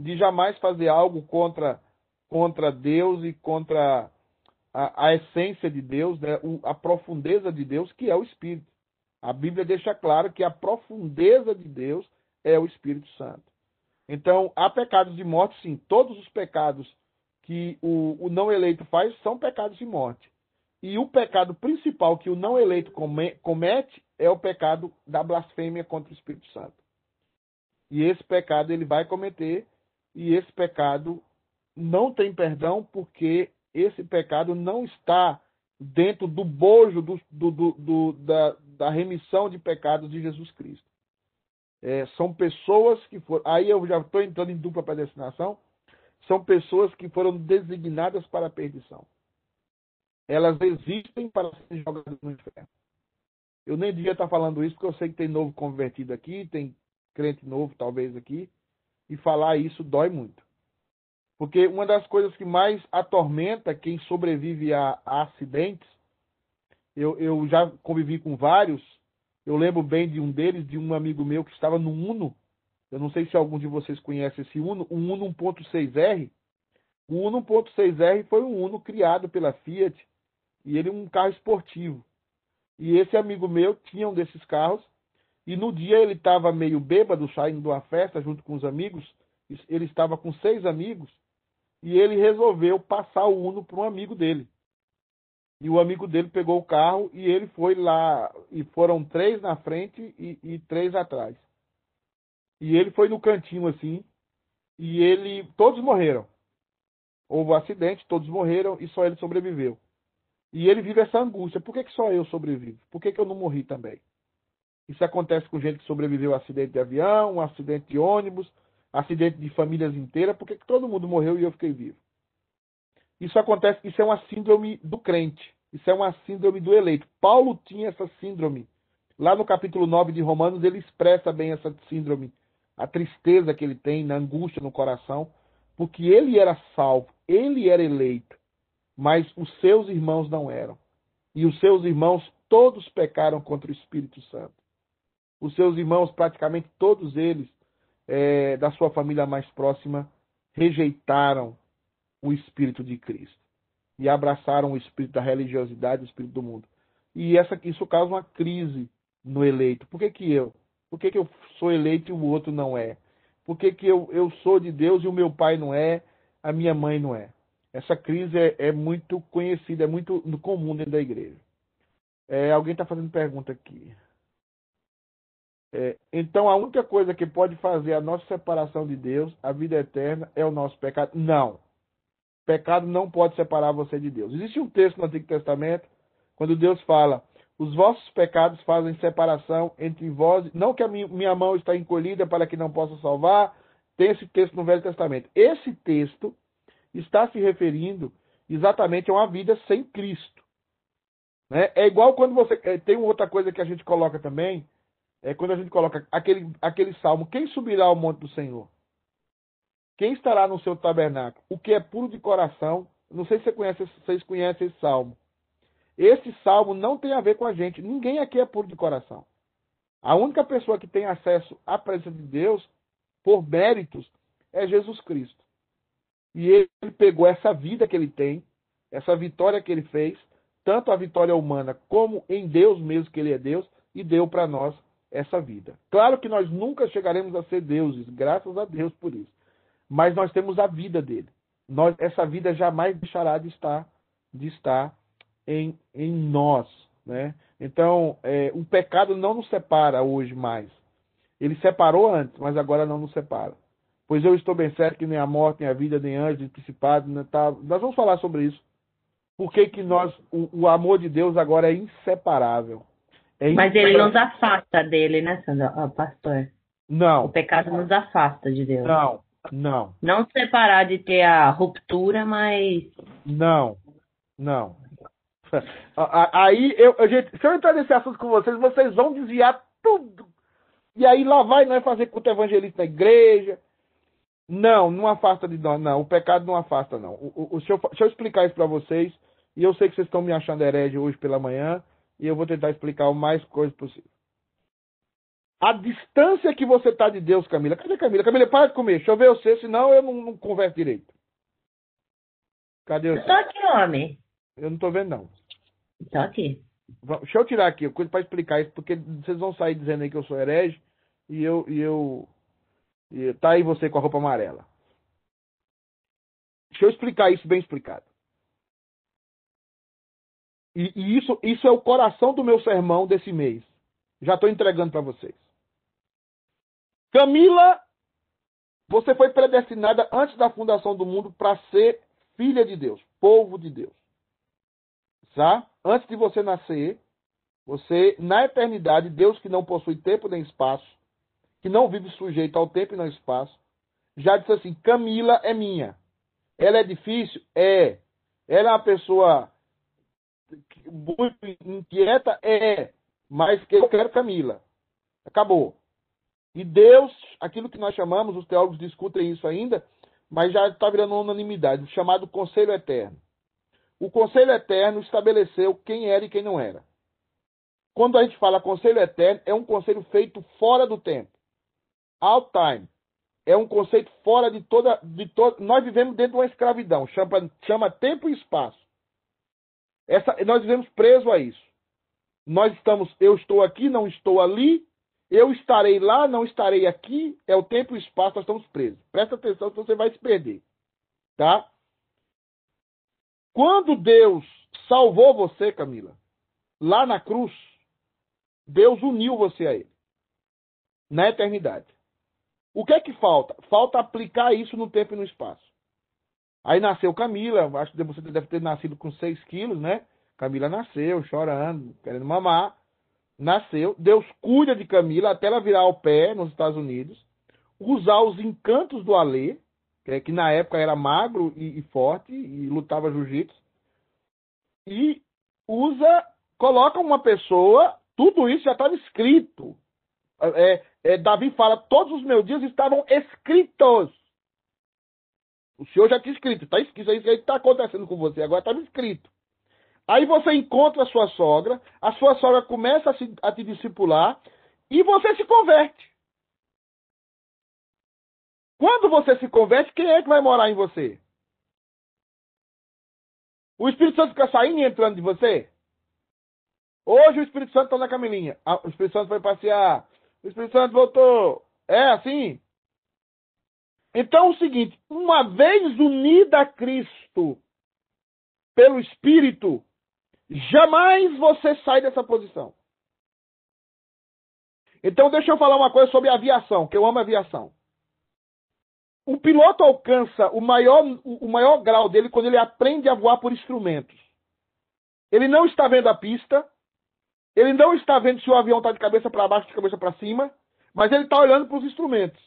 de jamais fazer algo contra, contra Deus e contra a, a essência de Deus, né? o, a profundeza de Deus, que é o Espírito. A Bíblia deixa claro que a profundeza de Deus é o Espírito Santo. Então, há pecados de morte, sim. Todos os pecados que o, o não eleito faz são pecados de morte. E o pecado principal que o não eleito comete é o pecado da blasfêmia contra o Espírito Santo. E esse pecado ele vai cometer, e esse pecado não tem perdão, porque esse pecado não está dentro do bojo do, do, do, da, da, remissão de pecados de Jesus Cristo. É, são pessoas que foram. Aí eu já estou entrando em dupla predestinação. São pessoas que foram designadas para a perdição elas existem para serem jogadas no inferno. Eu nem devia estar falando isso, porque eu sei que tem novo convertido aqui, tem crente novo talvez aqui, e falar isso dói muito. Porque uma das coisas que mais atormenta quem sobrevive a, a acidentes, eu, eu já convivi com vários, eu lembro bem de um deles, de um amigo meu que estava no Uno, eu não sei se algum de vocês conhece esse Uno, o Uno 1.6R. O Uno 1.6R foi um Uno criado pela Fiat e ele um carro esportivo. E esse amigo meu tinha um desses carros. E no dia ele estava meio bêbado, saindo de uma festa junto com os amigos. Ele estava com seis amigos. E ele resolveu passar o Uno para um amigo dele. E o amigo dele pegou o carro e ele foi lá. E foram três na frente e, e três atrás. E ele foi no cantinho assim. E ele. Todos morreram. Houve um acidente, todos morreram e só ele sobreviveu. E ele vive essa angústia. Por que, que só eu sobrevivo? Por que, que eu não morri também? Isso acontece com gente que sobreviveu a acidente de avião, um acidente de ônibus, acidente de famílias inteiras. Por que, que todo mundo morreu e eu fiquei vivo? Isso acontece, isso é uma síndrome do crente. Isso é uma síndrome do eleito. Paulo tinha essa síndrome. Lá no capítulo 9 de Romanos, ele expressa bem essa síndrome, a tristeza que ele tem, na angústia no coração, porque ele era salvo, ele era eleito mas os seus irmãos não eram. E os seus irmãos todos pecaram contra o Espírito Santo. Os seus irmãos, praticamente todos eles, é, da sua família mais próxima, rejeitaram o Espírito de Cristo e abraçaram o Espírito da religiosidade, o Espírito do mundo. E essa, isso causa uma crise no eleito. Por que, que eu? Por que, que eu sou eleito e o outro não é? Por que, que eu, eu sou de Deus e o meu pai não é, a minha mãe não é? Essa crise é, é muito conhecida, é muito comum dentro da igreja. É, alguém está fazendo pergunta aqui. É, então, a única coisa que pode fazer a nossa separação de Deus, a vida eterna, é o nosso pecado? Não. Pecado não pode separar você de Deus. Existe um texto no Antigo Testamento, quando Deus fala: Os vossos pecados fazem separação entre vós, não que a minha mão está encolhida para que não possa salvar. Tem esse texto no Velho Testamento. Esse texto está se referindo exatamente a uma vida sem Cristo. Né? É igual quando você. É, tem outra coisa que a gente coloca também, é quando a gente coloca aquele, aquele salmo: Quem subirá ao monte do Senhor? Quem estará no seu tabernáculo? O que é puro de coração. Não sei se você conhece, vocês conhecem esse salmo. Esse salmo não tem a ver com a gente. Ninguém aqui é puro de coração. A única pessoa que tem acesso à presença de Deus, por méritos, é Jesus Cristo. E ele pegou essa vida que ele tem, essa vitória que ele fez, tanto a vitória humana como em Deus mesmo, que ele é Deus, e deu para nós essa vida. Claro que nós nunca chegaremos a ser deuses, graças a Deus por isso. Mas nós temos a vida dele. Nós, essa vida jamais deixará de estar, de estar em, em nós. Né? Então, é, o pecado não nos separa hoje mais. Ele separou antes, mas agora não nos separa. Pois eu estou bem certo que nem a morte, nem a vida, nem anjos, nem principado, nem tá... Nós vamos falar sobre isso. Por que, que nós, o, o, amor de Deus agora é inseparável. É Mas ele nos afasta dele, né, Sandra? Pastor? Não. O pecado nos afasta de Deus. Não, não. Não separar de ter a ruptura, mas. Não, não. Aí, eu, gente, se eu entrar nesse assunto com vocês, vocês vão desviar tudo. E aí lá vai nós fazer culto evangelista na igreja, Não, não afasta de nós, não. O pecado não afasta, não. O, o, o, deixa, eu, deixa eu explicar isso para vocês. E eu sei que vocês estão me achando herege hoje pela manhã. E eu vou tentar explicar o mais coisa possível. A distância que você está de Deus, Camila. Cadê Camila? Camila, para de comer. Deixa eu ver você, senão eu não, não converso direito. Cadê você? Eu tô aqui, homem. Eu não tô vendo, não. Tô aqui. Deixa eu tirar aqui, coisa para explicar isso, porque vocês vão sair dizendo aí que eu sou herege e eu. E eu e tá aí você com a roupa amarela. Deixa eu explicar isso bem explicado. E, e isso, isso é o coração do meu sermão desse mês. Já estou entregando para vocês. Camila, você foi predestinada antes da fundação do mundo para ser filha de Deus, povo de Deus. Tá? Antes de você nascer, você, na eternidade, Deus que não possui tempo nem espaço, que não vive sujeito ao tempo e ao espaço, já disse assim: Camila é minha. Ela é difícil? É. Ela é uma pessoa muito inquieta? É. Mas que eu quero Camila. Acabou. E Deus, aquilo que nós chamamos, os teólogos discutem isso ainda, mas já está virando unanimidade, chamado Conselho Eterno. O Conselho Eterno estabeleceu quem era e quem não era. Quando a gente fala Conselho Eterno, é um conselho feito fora do tempo. Out time. É um conceito fora de toda. De to... Nós vivemos dentro de uma escravidão, chama, chama tempo e espaço. Essa, nós vivemos presos a isso. Nós estamos, eu estou aqui, não estou ali, eu estarei lá, não estarei aqui, é o tempo e o espaço, nós estamos presos. Presta atenção, senão você vai se perder. Tá? Quando Deus salvou você, Camila, lá na cruz, Deus uniu você a Ele. Na eternidade. O que é que falta? Falta aplicar isso no tempo e no espaço. Aí nasceu Camila, acho que você deve ter nascido com 6 quilos, né? Camila nasceu, chorando, querendo mamar. Nasceu. Deus cuida de Camila até ela virar ao pé nos Estados Unidos. Usar os encantos do Alê, que, que na época era magro e, e forte e lutava jiu-jitsu. E usa, coloca uma pessoa, tudo isso já estava escrito. É, é, Davi fala: todos os meus dias estavam escritos. O Senhor já tinha escrito, está escrito, isso aí está acontecendo com você, agora estava escrito. Aí você encontra a sua sogra, a sua sogra começa a, se, a te discipular e você se converte. Quando você se converte, quem é que vai morar em você? O Espírito Santo fica saindo e entrando de você? Hoje o Espírito Santo está na Camilinha. Ah, o Espírito Santo foi passear. O Espírito Santo voltou. É assim? Então é o seguinte: uma vez unida a Cristo pelo Espírito, Jamais você sai dessa posição. Então, deixa eu falar uma coisa sobre aviação, que eu amo aviação. O piloto alcança o maior, o maior grau dele quando ele aprende a voar por instrumentos. Ele não está vendo a pista, ele não está vendo se o avião está de cabeça para baixo, de cabeça para cima, mas ele está olhando para os instrumentos.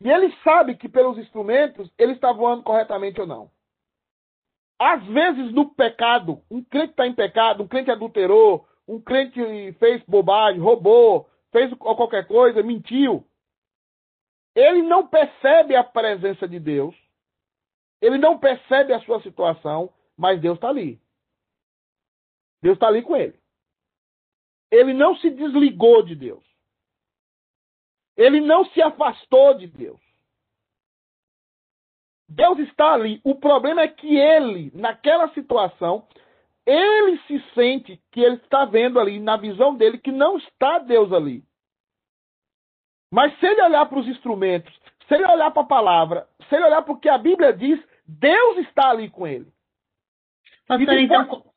E ele sabe que pelos instrumentos ele está voando corretamente ou não. Às vezes, no pecado, um crente está em pecado, um crente adulterou, um crente fez bobagem, roubou, fez qualquer coisa, mentiu. Ele não percebe a presença de Deus, ele não percebe a sua situação, mas Deus está ali. Deus está ali com ele. Ele não se desligou de Deus. Ele não se afastou de Deus. Deus está ali. O problema é que ele, naquela situação, ele se sente que ele está vendo ali, na visão dele, que não está Deus ali. Mas se ele olhar para os instrumentos, se ele olhar para a palavra, se ele olhar para o que a Bíblia diz, Deus está ali com ele. Pastor, depois... então,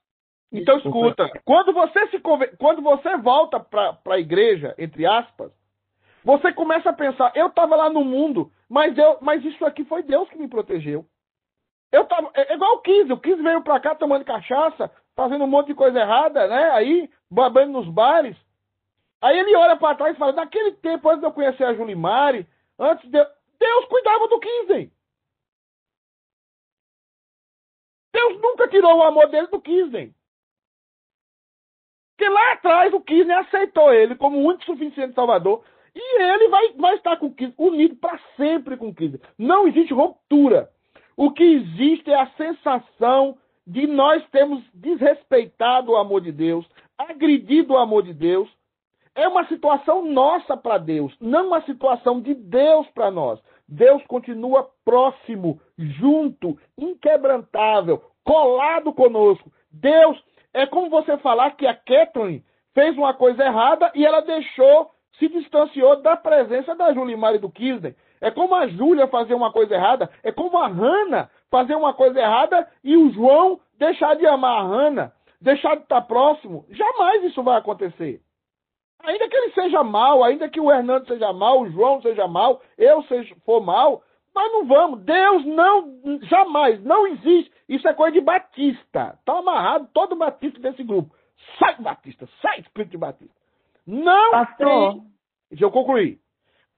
então escuta, quando você se quando você volta para a igreja, entre aspas, você começa a pensar, eu estava lá no mundo, mas, eu, mas isso aqui foi Deus que me protegeu. Eu tava, é, é igual o 15. O 15 veio pra cá tomando cachaça, fazendo um monte de coisa errada, né? Aí, babando nos bares. Aí ele olha para trás e fala: naquele tempo, antes de eu conhecer a Julimari, antes de. Deus cuidava do 15. Deus nunca tirou o amor dele do Kisney. Porque lá atrás o Kisney aceitou ele como o único suficiente Salvador. E ele vai, vai estar com Cristo, unido para sempre com Cristo. Não existe ruptura. O que existe é a sensação de nós termos desrespeitado o amor de Deus, agredido o amor de Deus. É uma situação nossa para Deus, não uma situação de Deus para nós. Deus continua próximo, junto, inquebrantável, colado conosco. Deus é como você falar que a Kathleen fez uma coisa errada e ela deixou, se distanciou da presença da Julimar e do Kisner. É como a Júlia fazer uma coisa errada, é como a Hanna fazer uma coisa errada e o João deixar de amar a Hanna, deixar de estar próximo. Jamais isso vai acontecer. Ainda que ele seja mal, ainda que o Hernando seja mal, o João seja mal, eu seja, for mal, mas não vamos. Deus não, jamais, não existe. Isso é coisa de Batista. Está amarrado todo Batista desse grupo. Sai, Batista, sai, Espírito de Batista. Não Pastor. tem. Deixa eu concluir.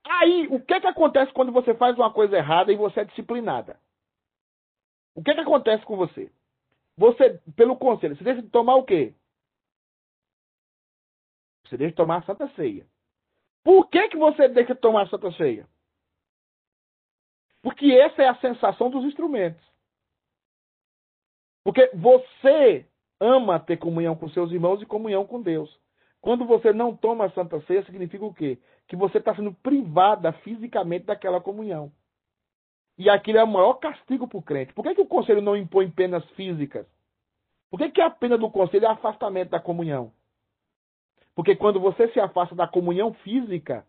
Aí, o que, que acontece quando você faz uma coisa errada e você é disciplinada? O que, que acontece com você? Você, pelo conselho, você deixa de tomar o quê? Você deixa de tomar a Santa Ceia. Por que, que você deixa de tomar a Santa Ceia? Porque essa é a sensação dos instrumentos. Porque você ama ter comunhão com seus irmãos e comunhão com Deus. Quando você não toma a Santa Ceia, significa o quê? Que você está sendo privada fisicamente daquela comunhão. E aquilo é o maior castigo para o crente. Por que, que o conselho não impõe penas físicas? Por que, que a pena do conselho é afastamento da comunhão? Porque quando você se afasta da comunhão física,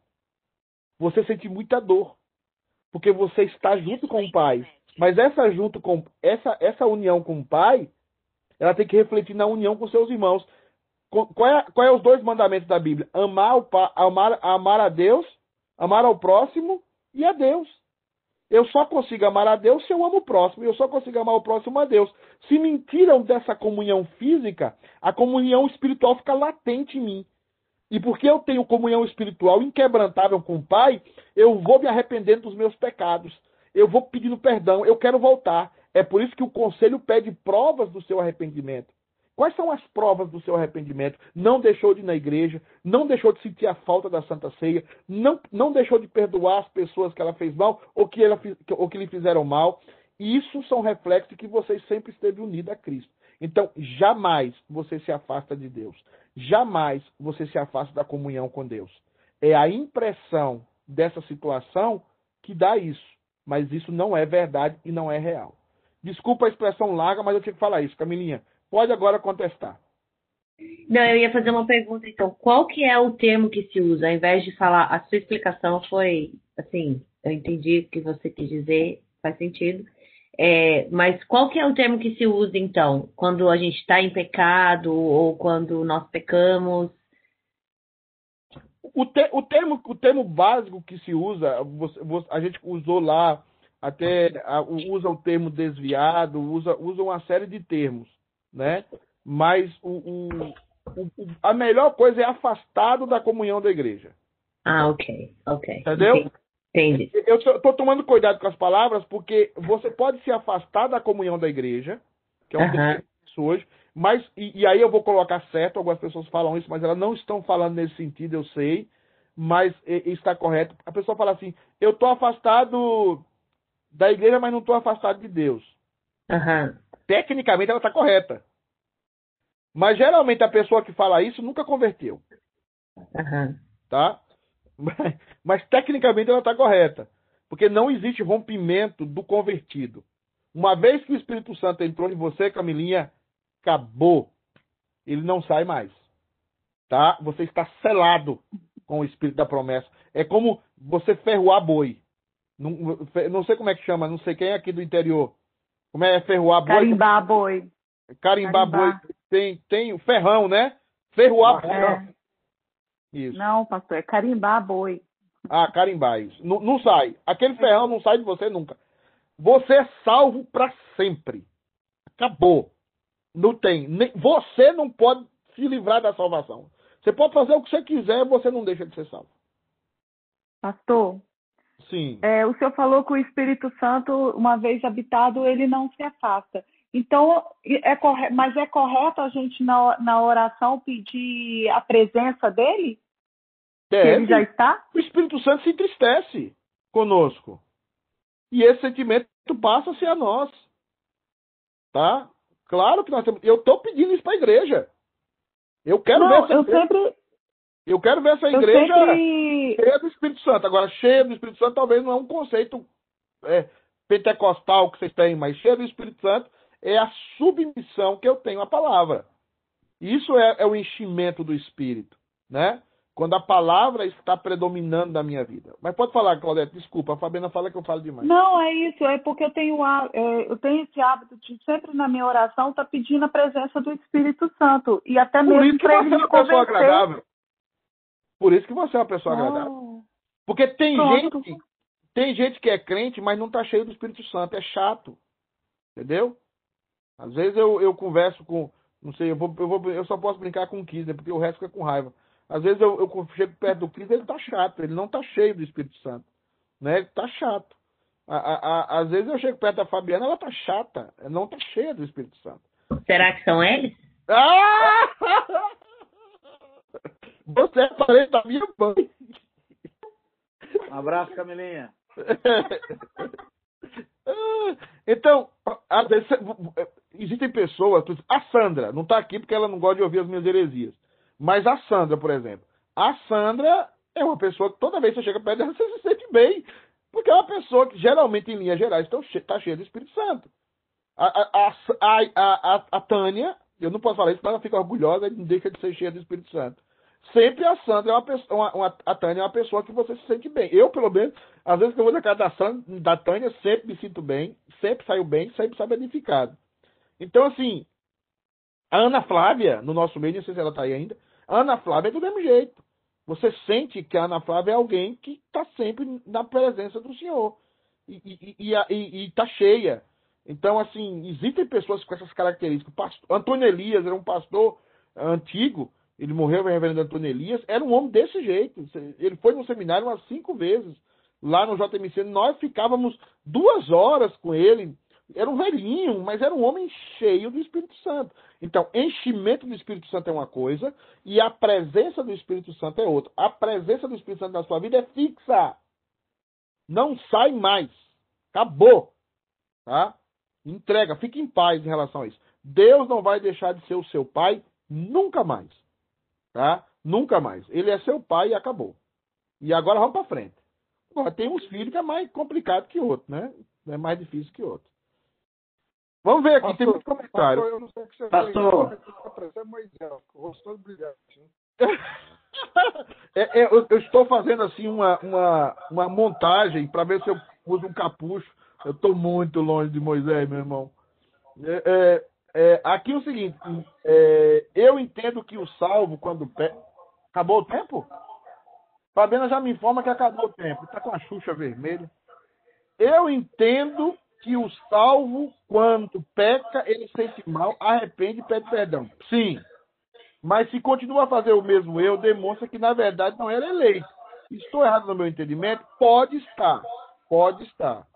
você sente muita dor. Porque você está junto com o Pai. Mas essa junto com essa, essa união com o Pai, ela tem que refletir na união com seus irmãos. Qual é, qual é os dois mandamentos da Bíblia? Amar, o, amar, amar a Deus, amar ao próximo e a Deus. Eu só consigo amar a Deus se eu amo o próximo. Eu só consigo amar o próximo a Deus. Se me tiram dessa comunhão física, a comunhão espiritual fica latente em mim. E porque eu tenho comunhão espiritual inquebrantável com o Pai, eu vou me arrependendo dos meus pecados. Eu vou pedindo perdão. Eu quero voltar. É por isso que o conselho pede provas do seu arrependimento. Quais são as provas do seu arrependimento? Não deixou de ir na igreja, não deixou de sentir a falta da Santa Ceia, não, não deixou de perdoar as pessoas que ela fez mal ou que, ela, ou que lhe fizeram mal. Isso são reflexos de que você sempre esteve unido a Cristo. Então, jamais você se afasta de Deus. Jamais você se afasta da comunhão com Deus. É a impressão dessa situação que dá isso. Mas isso não é verdade e não é real. Desculpa a expressão larga, mas eu tinha que falar isso. Camilinha, pode agora contestar. Não, eu ia fazer uma pergunta, então. Qual que é o termo que se usa? Ao invés de falar, a sua explicação foi, assim, eu entendi o que você quis dizer, faz sentido. É, mas qual que é o termo que se usa, então? Quando a gente está em pecado ou quando nós pecamos? O, te, o, termo, o termo básico que se usa, você, você, a gente usou lá, até usa o termo desviado, usa, usa uma série de termos, né? Mas o, o, a melhor coisa é afastado da comunhão da igreja. Ah, ok, ok. Entendeu? Entendi. Eu estou tomando cuidado com as palavras porque você pode se afastar da comunhão da igreja, que é um Aham. termo que hoje, mas, e, e aí eu vou colocar certo, algumas pessoas falam isso, mas elas não estão falando nesse sentido, eu sei, mas e- está correto. A pessoa fala assim, eu estou afastado da igreja, mas não estou afastado de Deus. Aham. Tecnicamente ela está correta. Mas geralmente a pessoa que fala isso nunca converteu, Aham. tá? Mas, mas tecnicamente ela está correta. Porque não existe rompimento do convertido. Uma vez que o Espírito Santo entrou em você, Camilinha, acabou. Ele não sai mais. Tá? Você está selado com o Espírito da promessa. É como você ferroar boi. Não, não sei como é que chama, não sei quem é aqui do interior. Como é ferroar boi? Carimbar boi. Carimbar boi. Carimbar. Tem, tem o ferrão, né? Ferroar boi. É. Isso. Não, pastor, é carimbar boi. Ah, carimbar isso. Não, não sai. Aquele ferrão não sai de você nunca. Você é salvo para sempre. Acabou. Não tem. Nem- você não pode se livrar da salvação. Você pode fazer o que você quiser, você não deixa de ser salvo. Pastor, Sim. é, o senhor falou que o Espírito Santo, uma vez habitado, ele não se afasta. Então, é corre... mas é correto a gente na, na oração pedir a presença dele? Ele já está? O Espírito Santo se entristece conosco. E esse sentimento passa a ser a nós. Tá? Claro que nós temos. Eu estou pedindo isso para a igreja. Eu quero ver Não, essa eu igreja. sempre. Eu quero ver essa igreja sempre. cheia do Espírito Santo. Agora, cheia do Espírito Santo talvez não é um conceito é, pentecostal que vocês têm, mas cheia do Espírito Santo é a submissão que eu tenho à palavra. Isso é, é o enchimento do Espírito, né? Quando a palavra está predominando na minha vida. Mas pode falar, Claudete, desculpa, a Fabiana fala que eu falo demais. Não, é isso, é porque eu tenho, é, eu tenho esse hábito de sempre na minha oração estar pedindo a presença do Espírito Santo. E até Por mesmo isso que para você ele é me uma pessoa convencer. agradável. Por isso que você é uma pessoa Ah. agradável. Porque tem Pronto. gente, tem gente que é crente, mas não está cheio do Espírito Santo. É chato. Entendeu? Às vezes eu, eu converso com. Não sei, eu, vou, eu, vou, eu só posso brincar com o Kiss, né, porque o resto fica com raiva. Às vezes eu, eu chego perto do Kiss ele tá chato, ele não tá cheio do Espírito Santo. Né? Ele tá chato. A, a, a- às vezes eu chego perto da Fabiana, ela tá chata, ela não tá cheia do Espírito Santo. Será que são eles? Ah! Você é parente da minha mãe. Um abraço, Camilinha. Então, às vezes, existem pessoas, a Sandra, não está aqui porque ela não gosta de ouvir as minhas heresias. Mas a Sandra, por exemplo, a Sandra é uma pessoa que toda vez que você chega perto dela, você se sente bem. Porque é uma pessoa que, geralmente, em linhas gerais, está cheia do Espírito Santo. A, a, a, a, Tânia, eu não posso falar isso, mas ela fica orgulhosa e não deixa de ser cheia do Espírito Santo. Sempre a Sandra é uma pessoa, uma, uma- a Tânia é uma pessoa que você se sente bem. Eu, pelo menos, às vezes que eu vou na casa da, Sandra, da Tânia, sempre me sinto bem, sempre saio bem, sempre saio edificado. Então, assim, a Ana Flávia, no nosso meio, não sei se ela está aí ainda, a Ana Flávia é do mesmo jeito. Você sente que a Ana Flávia é alguém que está sempre na presença do Senhor. E, e, e, a- e, e tá cheia. Então, assim, existem pessoas com essas características. Pastor, Antônio Elias era um pastor antigo, ele morreu, o reverendo Antônio Elias, era um homem desse jeito. Ele foi no seminário umas cinco vezes, lá no JMC. Nós ficávamos duas horas com ele. Era um velhinho, mas era um homem cheio do Espírito Santo. Então, enchimento do Espírito Santo é uma coisa e a presença do Espírito Santo é outra. A presença do Espírito Santo na sua vida é fixa. Não sai mais. Acabou. Tá? Entrega, fique em paz em relação a isso. Deus não vai deixar de ser o seu pai nunca mais. Tá? Nunca mais. Ele é seu pai e acabou. E agora vamos para frente. Agora, tem uns filhos que é mais complicado que outro, né? É mais difícil que outro. Vamos ver aqui, tem muito comentário. Pastor, eu não sei o que você Pastor. fez. Moisés, o rosto todo brilhante. É, é, eu, eu estou fazendo assim uma, uma, uma montagem para ver se eu uso um capucho. Eu estou muito longe de Moisés, meu irmão. É, é, é, aqui é o seguinte: é, eu entendo que o salvo, quando. Pe... Acabou o tempo? Fabiana já me informa que acabou o tempo. Está com a Xuxa vermelha. Eu entendo que o salvo, quando peca, ele sente mal, arrepende e pede perdão. Sim. Mas se continua a fazer o mesmo eu, demonstra que na verdade não era eleito. Estou errado no meu entendimento? Pode estar. Pode estar.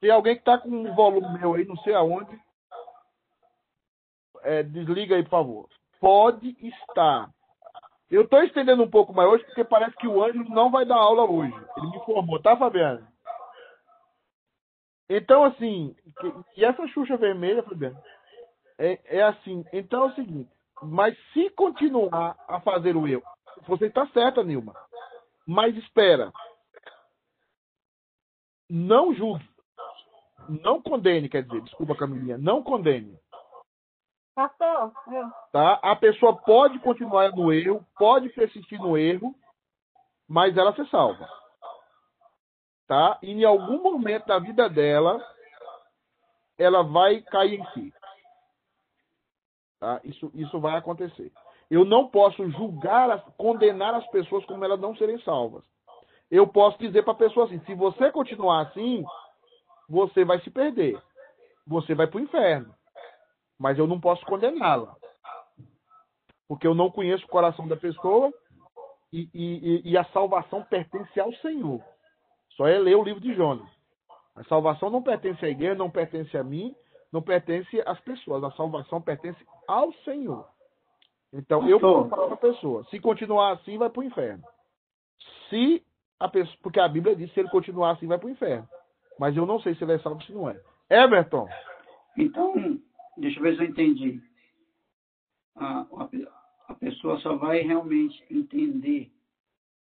Tem alguém que está com um volume meu aí, não sei aonde. É, desliga aí, por favor. Pode estar. Eu estou estendendo um pouco mais hoje, porque parece que o Ângelo não vai dar aula hoje. Ele me informou, tá, Fabiano? Então, assim, e essa Xuxa vermelha, Fabiano, é, é assim. Então é o seguinte, mas se continuar a fazer o eu, você está certa, Nilma. Mas espera. Não julgue. Não condene, quer dizer, desculpa, Camilinha, não condene. Pastor, eu. Tá? A pessoa pode continuar no erro, pode persistir no erro, mas ela se salva. Tá? E em algum momento da vida dela, ela vai cair em si. Tá? Isso, isso vai acontecer. Eu não posso julgar, condenar as pessoas como elas não serem salvas. Eu posso dizer para a pessoa assim: se você continuar assim, você vai se perder. Você vai para o inferno. Mas eu não posso condená-la. Porque eu não conheço o coração da pessoa e- e- e a salvação pertence ao Senhor. Só é ler o livro de Jonas. A salvação não pertence à igreja, não pertence a mim, não pertence às pessoas. A salvação pertence ao Senhor. Então, eu posso falar para a pessoa: se continuar assim, vai para o inferno. Se a pessoa, porque a Bíblia diz que se ele continuar assim vai para o inferno. Mas eu não sei se ele é salvo ou se não é. Everton. Então, deixa eu ver se eu entendi. A, a, a pessoa só vai realmente entender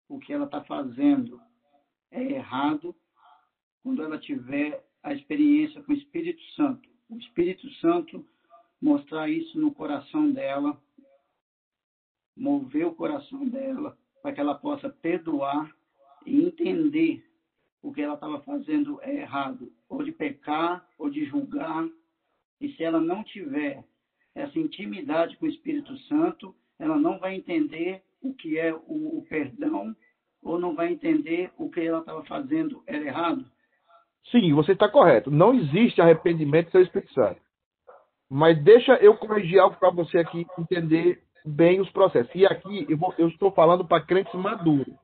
o que ela está fazendo é errado quando ela tiver a experiência com o Espírito Santo. O Espírito Santo mostrar isso no coração dela, mover o coração dela, para que ela possa perdoar e entender o que ela estava fazendo é errado, ou de pecar, ou de julgar. E se ela não tiver essa intimidade com o Espírito Santo, ela não vai entender o que é o, perdão, ou não vai entender o que ela estava fazendo era errado. Sim, você está correto. Não existe arrependimento sem o Espírito Santo. Mas deixa eu corrigir algo para você aqui entender bem os processos. E aqui eu, vou, eu estou falando para crentes maduros.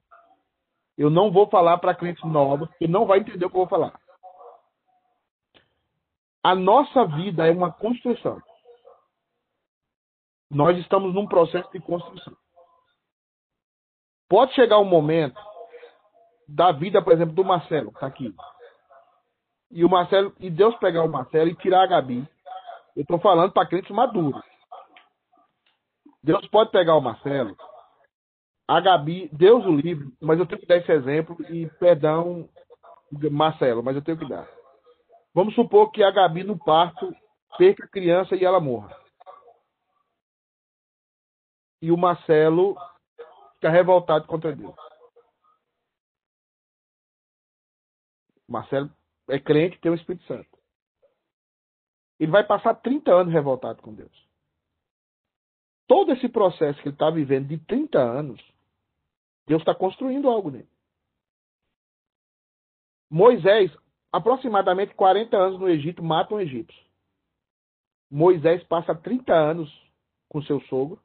Eu não vou falar para crentes novos, porque não vai entender o que eu vou falar. A nossa vida é uma construção. Nós estamos num processo de construção. Pode chegar um momento da vida, por exemplo, do Marcelo, que está aqui. E o Marcelo, e Deus pegar o Marcelo e tirar a Gabi. Eu estou falando para crentes maduros. Deus pode pegar o Marcelo, a Gabi, Deus o livre, mas eu tenho que dar esse exemplo e perdão, Marcelo, mas eu tenho que dar. Vamos supor que a Gabi no parto perca a criança e ela morra. E o Marcelo fica revoltado contra Deus. Marcelo é crente, tem o Espírito Santo. Ele vai passar 30 anos revoltado com Deus. Todo esse processo que ele está vivendo de 30 anos, Deus está construindo algo nele. Moisés, aproximadamente 40 anos no Egito, mata um egípcio. Moisés passa 30 anos com seu sogro,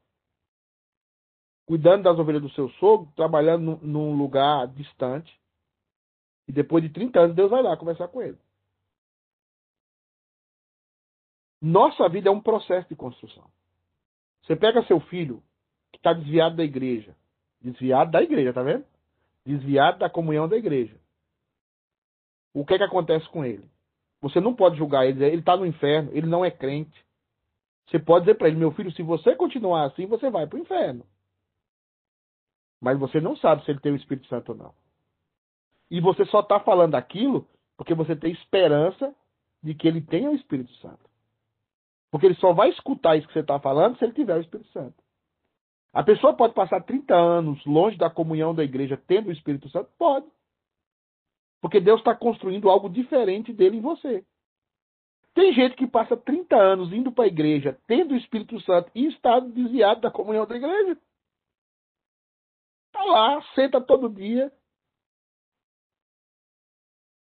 cuidando das ovelhas do seu sogro, trabalhando num lugar distante. E depois de 30 anos, Deus vai lá conversar com ele. Nossa vida é um processo de construção. Você pega seu filho, que está desviado da igreja, desviado da igreja, tá vendo? Desviado da comunhão da igreja. O que é que acontece com ele? Você não pode julgar ele, ele está no inferno, ele não é crente. Você pode dizer para ele, meu filho, se você continuar assim, você vai para o inferno. Mas você não sabe se ele tem o Espírito Santo ou não. E você só está falando aquilo porque você tem esperança de que ele tenha o Espírito Santo. Porque ele só vai escutar isso que você está falando se ele tiver o Espírito Santo. A pessoa pode passar 30 anos longe da comunhão da igreja tendo o Espírito Santo? Pode. Porque Deus está construindo algo diferente dele em você. Tem gente que passa 30 anos indo para a igreja, tendo o Espírito Santo e está desviado da comunhão da igreja. Está lá, senta todo dia,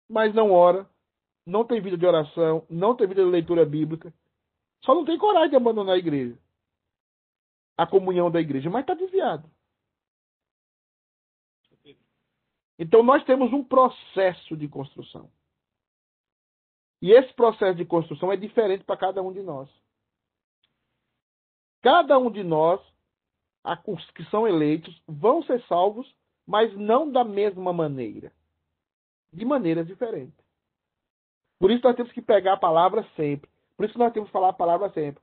mas não ora, não tem vida de oração, não tem vida de leitura bíblica, só não tem coragem de abandonar a igreja, a comunhão da igreja, mas está desviado. Então nós temos um processo de construção. E esse processo de construção é diferente para cada um de nós. Cada um de nós, os que são eleitos, vão ser salvos, mas não da mesma maneira de maneiras diferentes. Por isso nós temos que pegar a palavra sempre. Por isso nós temos que falar a palavra sempre.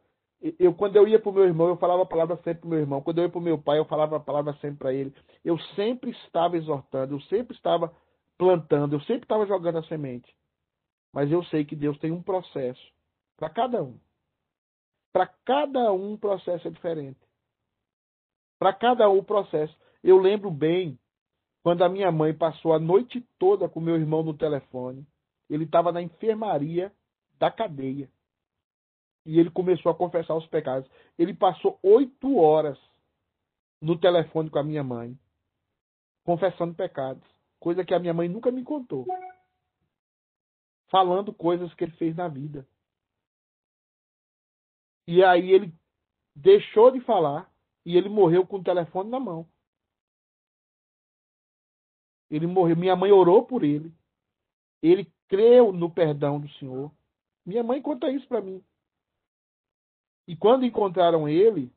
Eu, quando eu ia para o meu irmão, eu falava a palavra sempre para o meu irmão. Quando eu ia para o meu pai, eu falava a palavra sempre para ele. Eu sempre estava exortando, eu sempre estava plantando, eu sempre estava jogando a semente. Mas eu sei que Deus tem um processo para cada um. Para cada um, o processo é diferente. Para cada um, o processo. Eu lembro bem quando a minha mãe passou a noite toda com meu irmão no telefone, ele estava na enfermaria da cadeia. E ele começou a confessar os pecados. Ele passou oito horas no telefone com a minha mãe, confessando pecados. Coisa que a minha mãe nunca me contou. Falando coisas que ele fez na vida. E aí ele deixou de falar e ele morreu com o telefone na mão. Ele morreu. Minha mãe orou por ele. Ele creu no perdão do Senhor. Minha mãe conta isso para mim. E quando encontraram ele,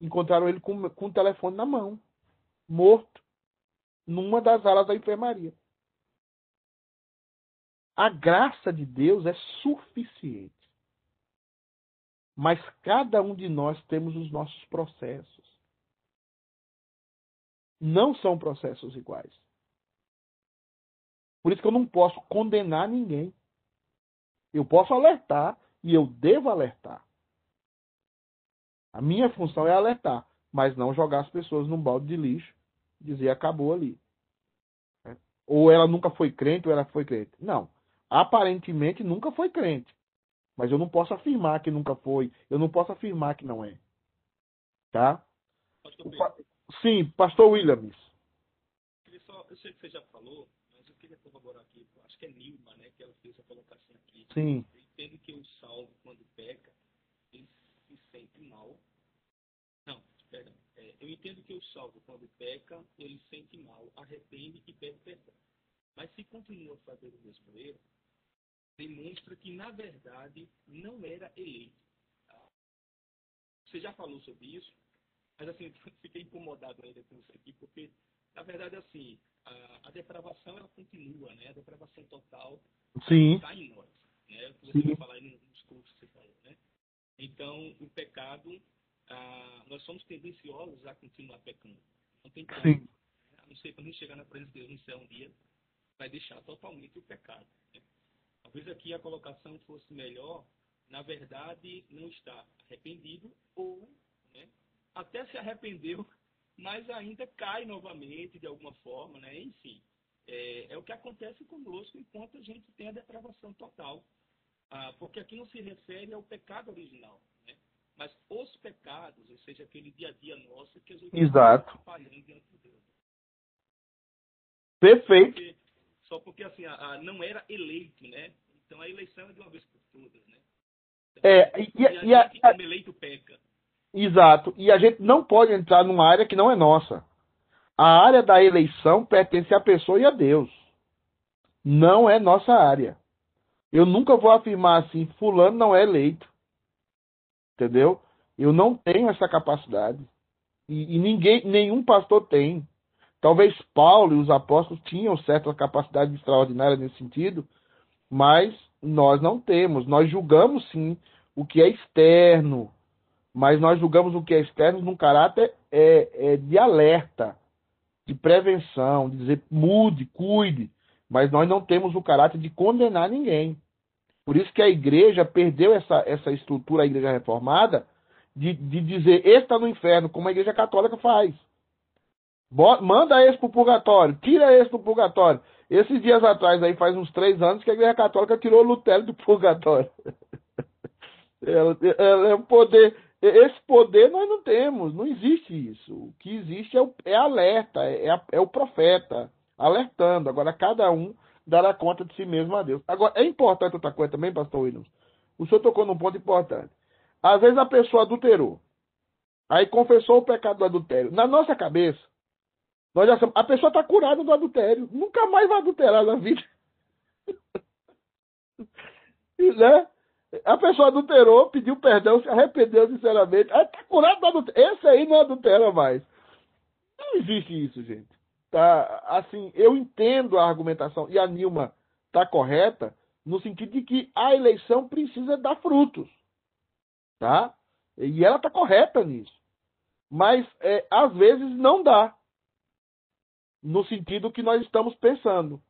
encontraram ele com, com o telefone na mão, morto. numa das alas da enfermaria. A graça de Deus é suficiente. Mas cada um de nós temos os nossos processos. Não são processos iguais. Por isso que eu não posso condenar ninguém. Eu posso alertar e eu devo alertar. A minha função é alertar, mas não jogar as pessoas num balde de lixo e dizer acabou ali. Ou ela nunca foi crente ou ela foi crente. Não. Aparentemente nunca foi crente. Mas eu não posso afirmar que nunca foi. Eu não posso afirmar que não é. Tá? Sim, pastor Williams. eu sei que você já falou, mas eu queria corroborar aqui. Acho que é Nilma, né? Que ela fez a colocação aqui. Sim. Eu entendo que o salvo, quando peca, ele se sente mal. Não, perdão. É, eu entendo que o salvo, quando peca, ele sente mal, arrepende e pede perdão. Mas se continua fazendo o mesmo erro, demonstra que, na verdade, não era eleito. Você já falou sobre isso, mas assim, fiquei incomodado ainda com isso aqui, porque, na verdade, assim, a, a depravação ela continua, né? A depravação total está em nós. Né? Você Sim. vai falar aí nos cursos que você falou, né? Então, o pecado, ah, nós somos tendenciosos a continuar pecando. Não tem como. Sim. A não ser quando a gente chegar na presença de Deus no céu um dia, vai deixar totalmente o pecado. né? Talvez aqui a colocação fosse melhor, na verdade, não está arrependido ou né, até se arrependeu, mas ainda cai novamente de alguma forma, né? enfim. É, é o que acontece conosco enquanto a gente tem a depravação total. Ah, porque aqui não se refere ao pecado original, né? mas os pecados, ou seja, aquele dia a dia nosso que a gente Exato. está falhando diante de Deus. Perfeito. Porque- só porque assim, a- a- não era eleito, né? Então a eleição é de uma vez por todas, né? É, e, e, E e a a- gente, como eleito, peca. Exato. E a gente não pode entrar numa área que não é nossa. A área da eleição pertence à pessoa e a Deus. Não é nossa área. Eu nunca vou afirmar assim, fulano não é eleito. Entendeu? Eu não tenho essa capacidade. E, e ninguém, nenhum pastor tem. Talvez Paulo e os apóstolos tinham certa capacidade extraordinária nesse sentido, mas nós não temos. Nós julgamos sim o que é externo, mas nós julgamos o que é externo num caráter é, é, de alerta, de prevenção, de dizer mude, cuide, mas nós não temos o caráter de condenar ninguém. Por isso que a igreja perdeu essa, essa estrutura, a igreja reformada, de, de dizer esse está no inferno, como a igreja católica faz. Manda esse pro purgatório, tira esse do purgatório. Esses dias atrás, aí faz uns três anos, que a igreja católica tirou Lutero do purgatório. Ela, ela é um poder. Esse poder nós não temos, não existe isso. O que existe é, o, é alerta, é, a- é o profeta alertando. Agora, cada um dará conta de si mesmo a Deus. Agora, é importante outra coisa também, pastor Williams. O senhor tocou num ponto importante. Às vezes a pessoa adulterou, aí confessou o pecado do adultério. Na nossa cabeça, nós já sabemos, a pessoa está curada do adultério, nunca mais vai adulterar na vida. né? A pessoa adulterou, pediu perdão, se arrependeu sinceramente. Aí tá curado do adultério. Esse aí não adultera mais. Não existe isso, gente. Tá? Assim, eu entendo a argumentação, e a Nilma está correta, no sentido de que a eleição precisa dar frutos. Tá? E ela está correta nisso. Mas, é, às vezes, não dá. No sentido que nós estamos pensando.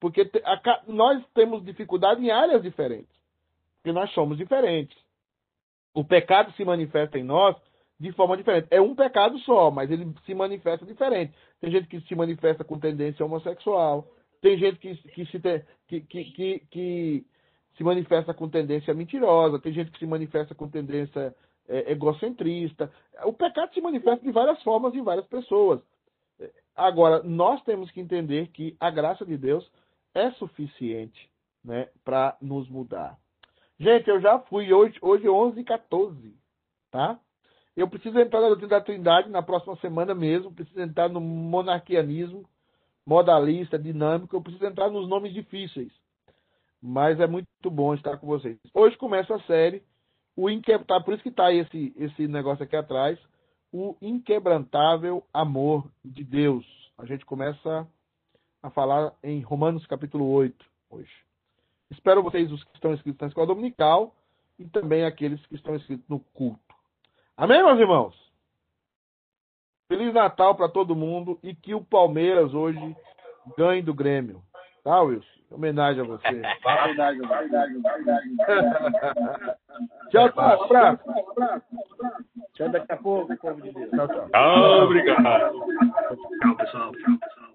Porque a nós temos dificuldade em áreas diferentes. Porque nós somos diferentes. O pecado se manifesta em nós de forma diferente. É um pecado só, mas ele se manifesta diferente. Tem gente que se manifesta com tendência homossexual. Tem gente que, que, se, que, que, que se manifesta com tendência mentirosa. Tem gente que se manifesta com tendência é, egocentrista. O pecado se manifesta de várias formas em várias pessoas. Agora, nós temos que entender que a graça de Deus é suficiente né, para nos mudar. Gente, eu já fui hoje, hoje 11 e 14, tá? Eu preciso entrar na doutrina da Trindade na próxima semana mesmo, preciso entrar no monarquianismo, modalista, dinâmico, eu preciso entrar nos nomes difíceis. Mas é muito bom estar com vocês. Hoje começa a série, o inquebrantável, por isso que está esse, esse negócio aqui atrás, o inquebrantável amor de Deus. A gente começa a falar em Romanos capítulo 8 hoje. Espero vocês, os que estão inscritos na escola dominical, e também aqueles que estão inscritos no culto. Amém, meus irmãos? Feliz Natal para todo mundo e que o Palmeiras hoje ganhe do Grêmio. Tá, Wilson? Em homenagem a você. Verdade, verdade, verdade. tchau, tchau. Um abraço. Até daqui a pouco, povo de Deus. Tchau, tchau. Obrigado. Tchau, pessoal. Tchau, pessoal.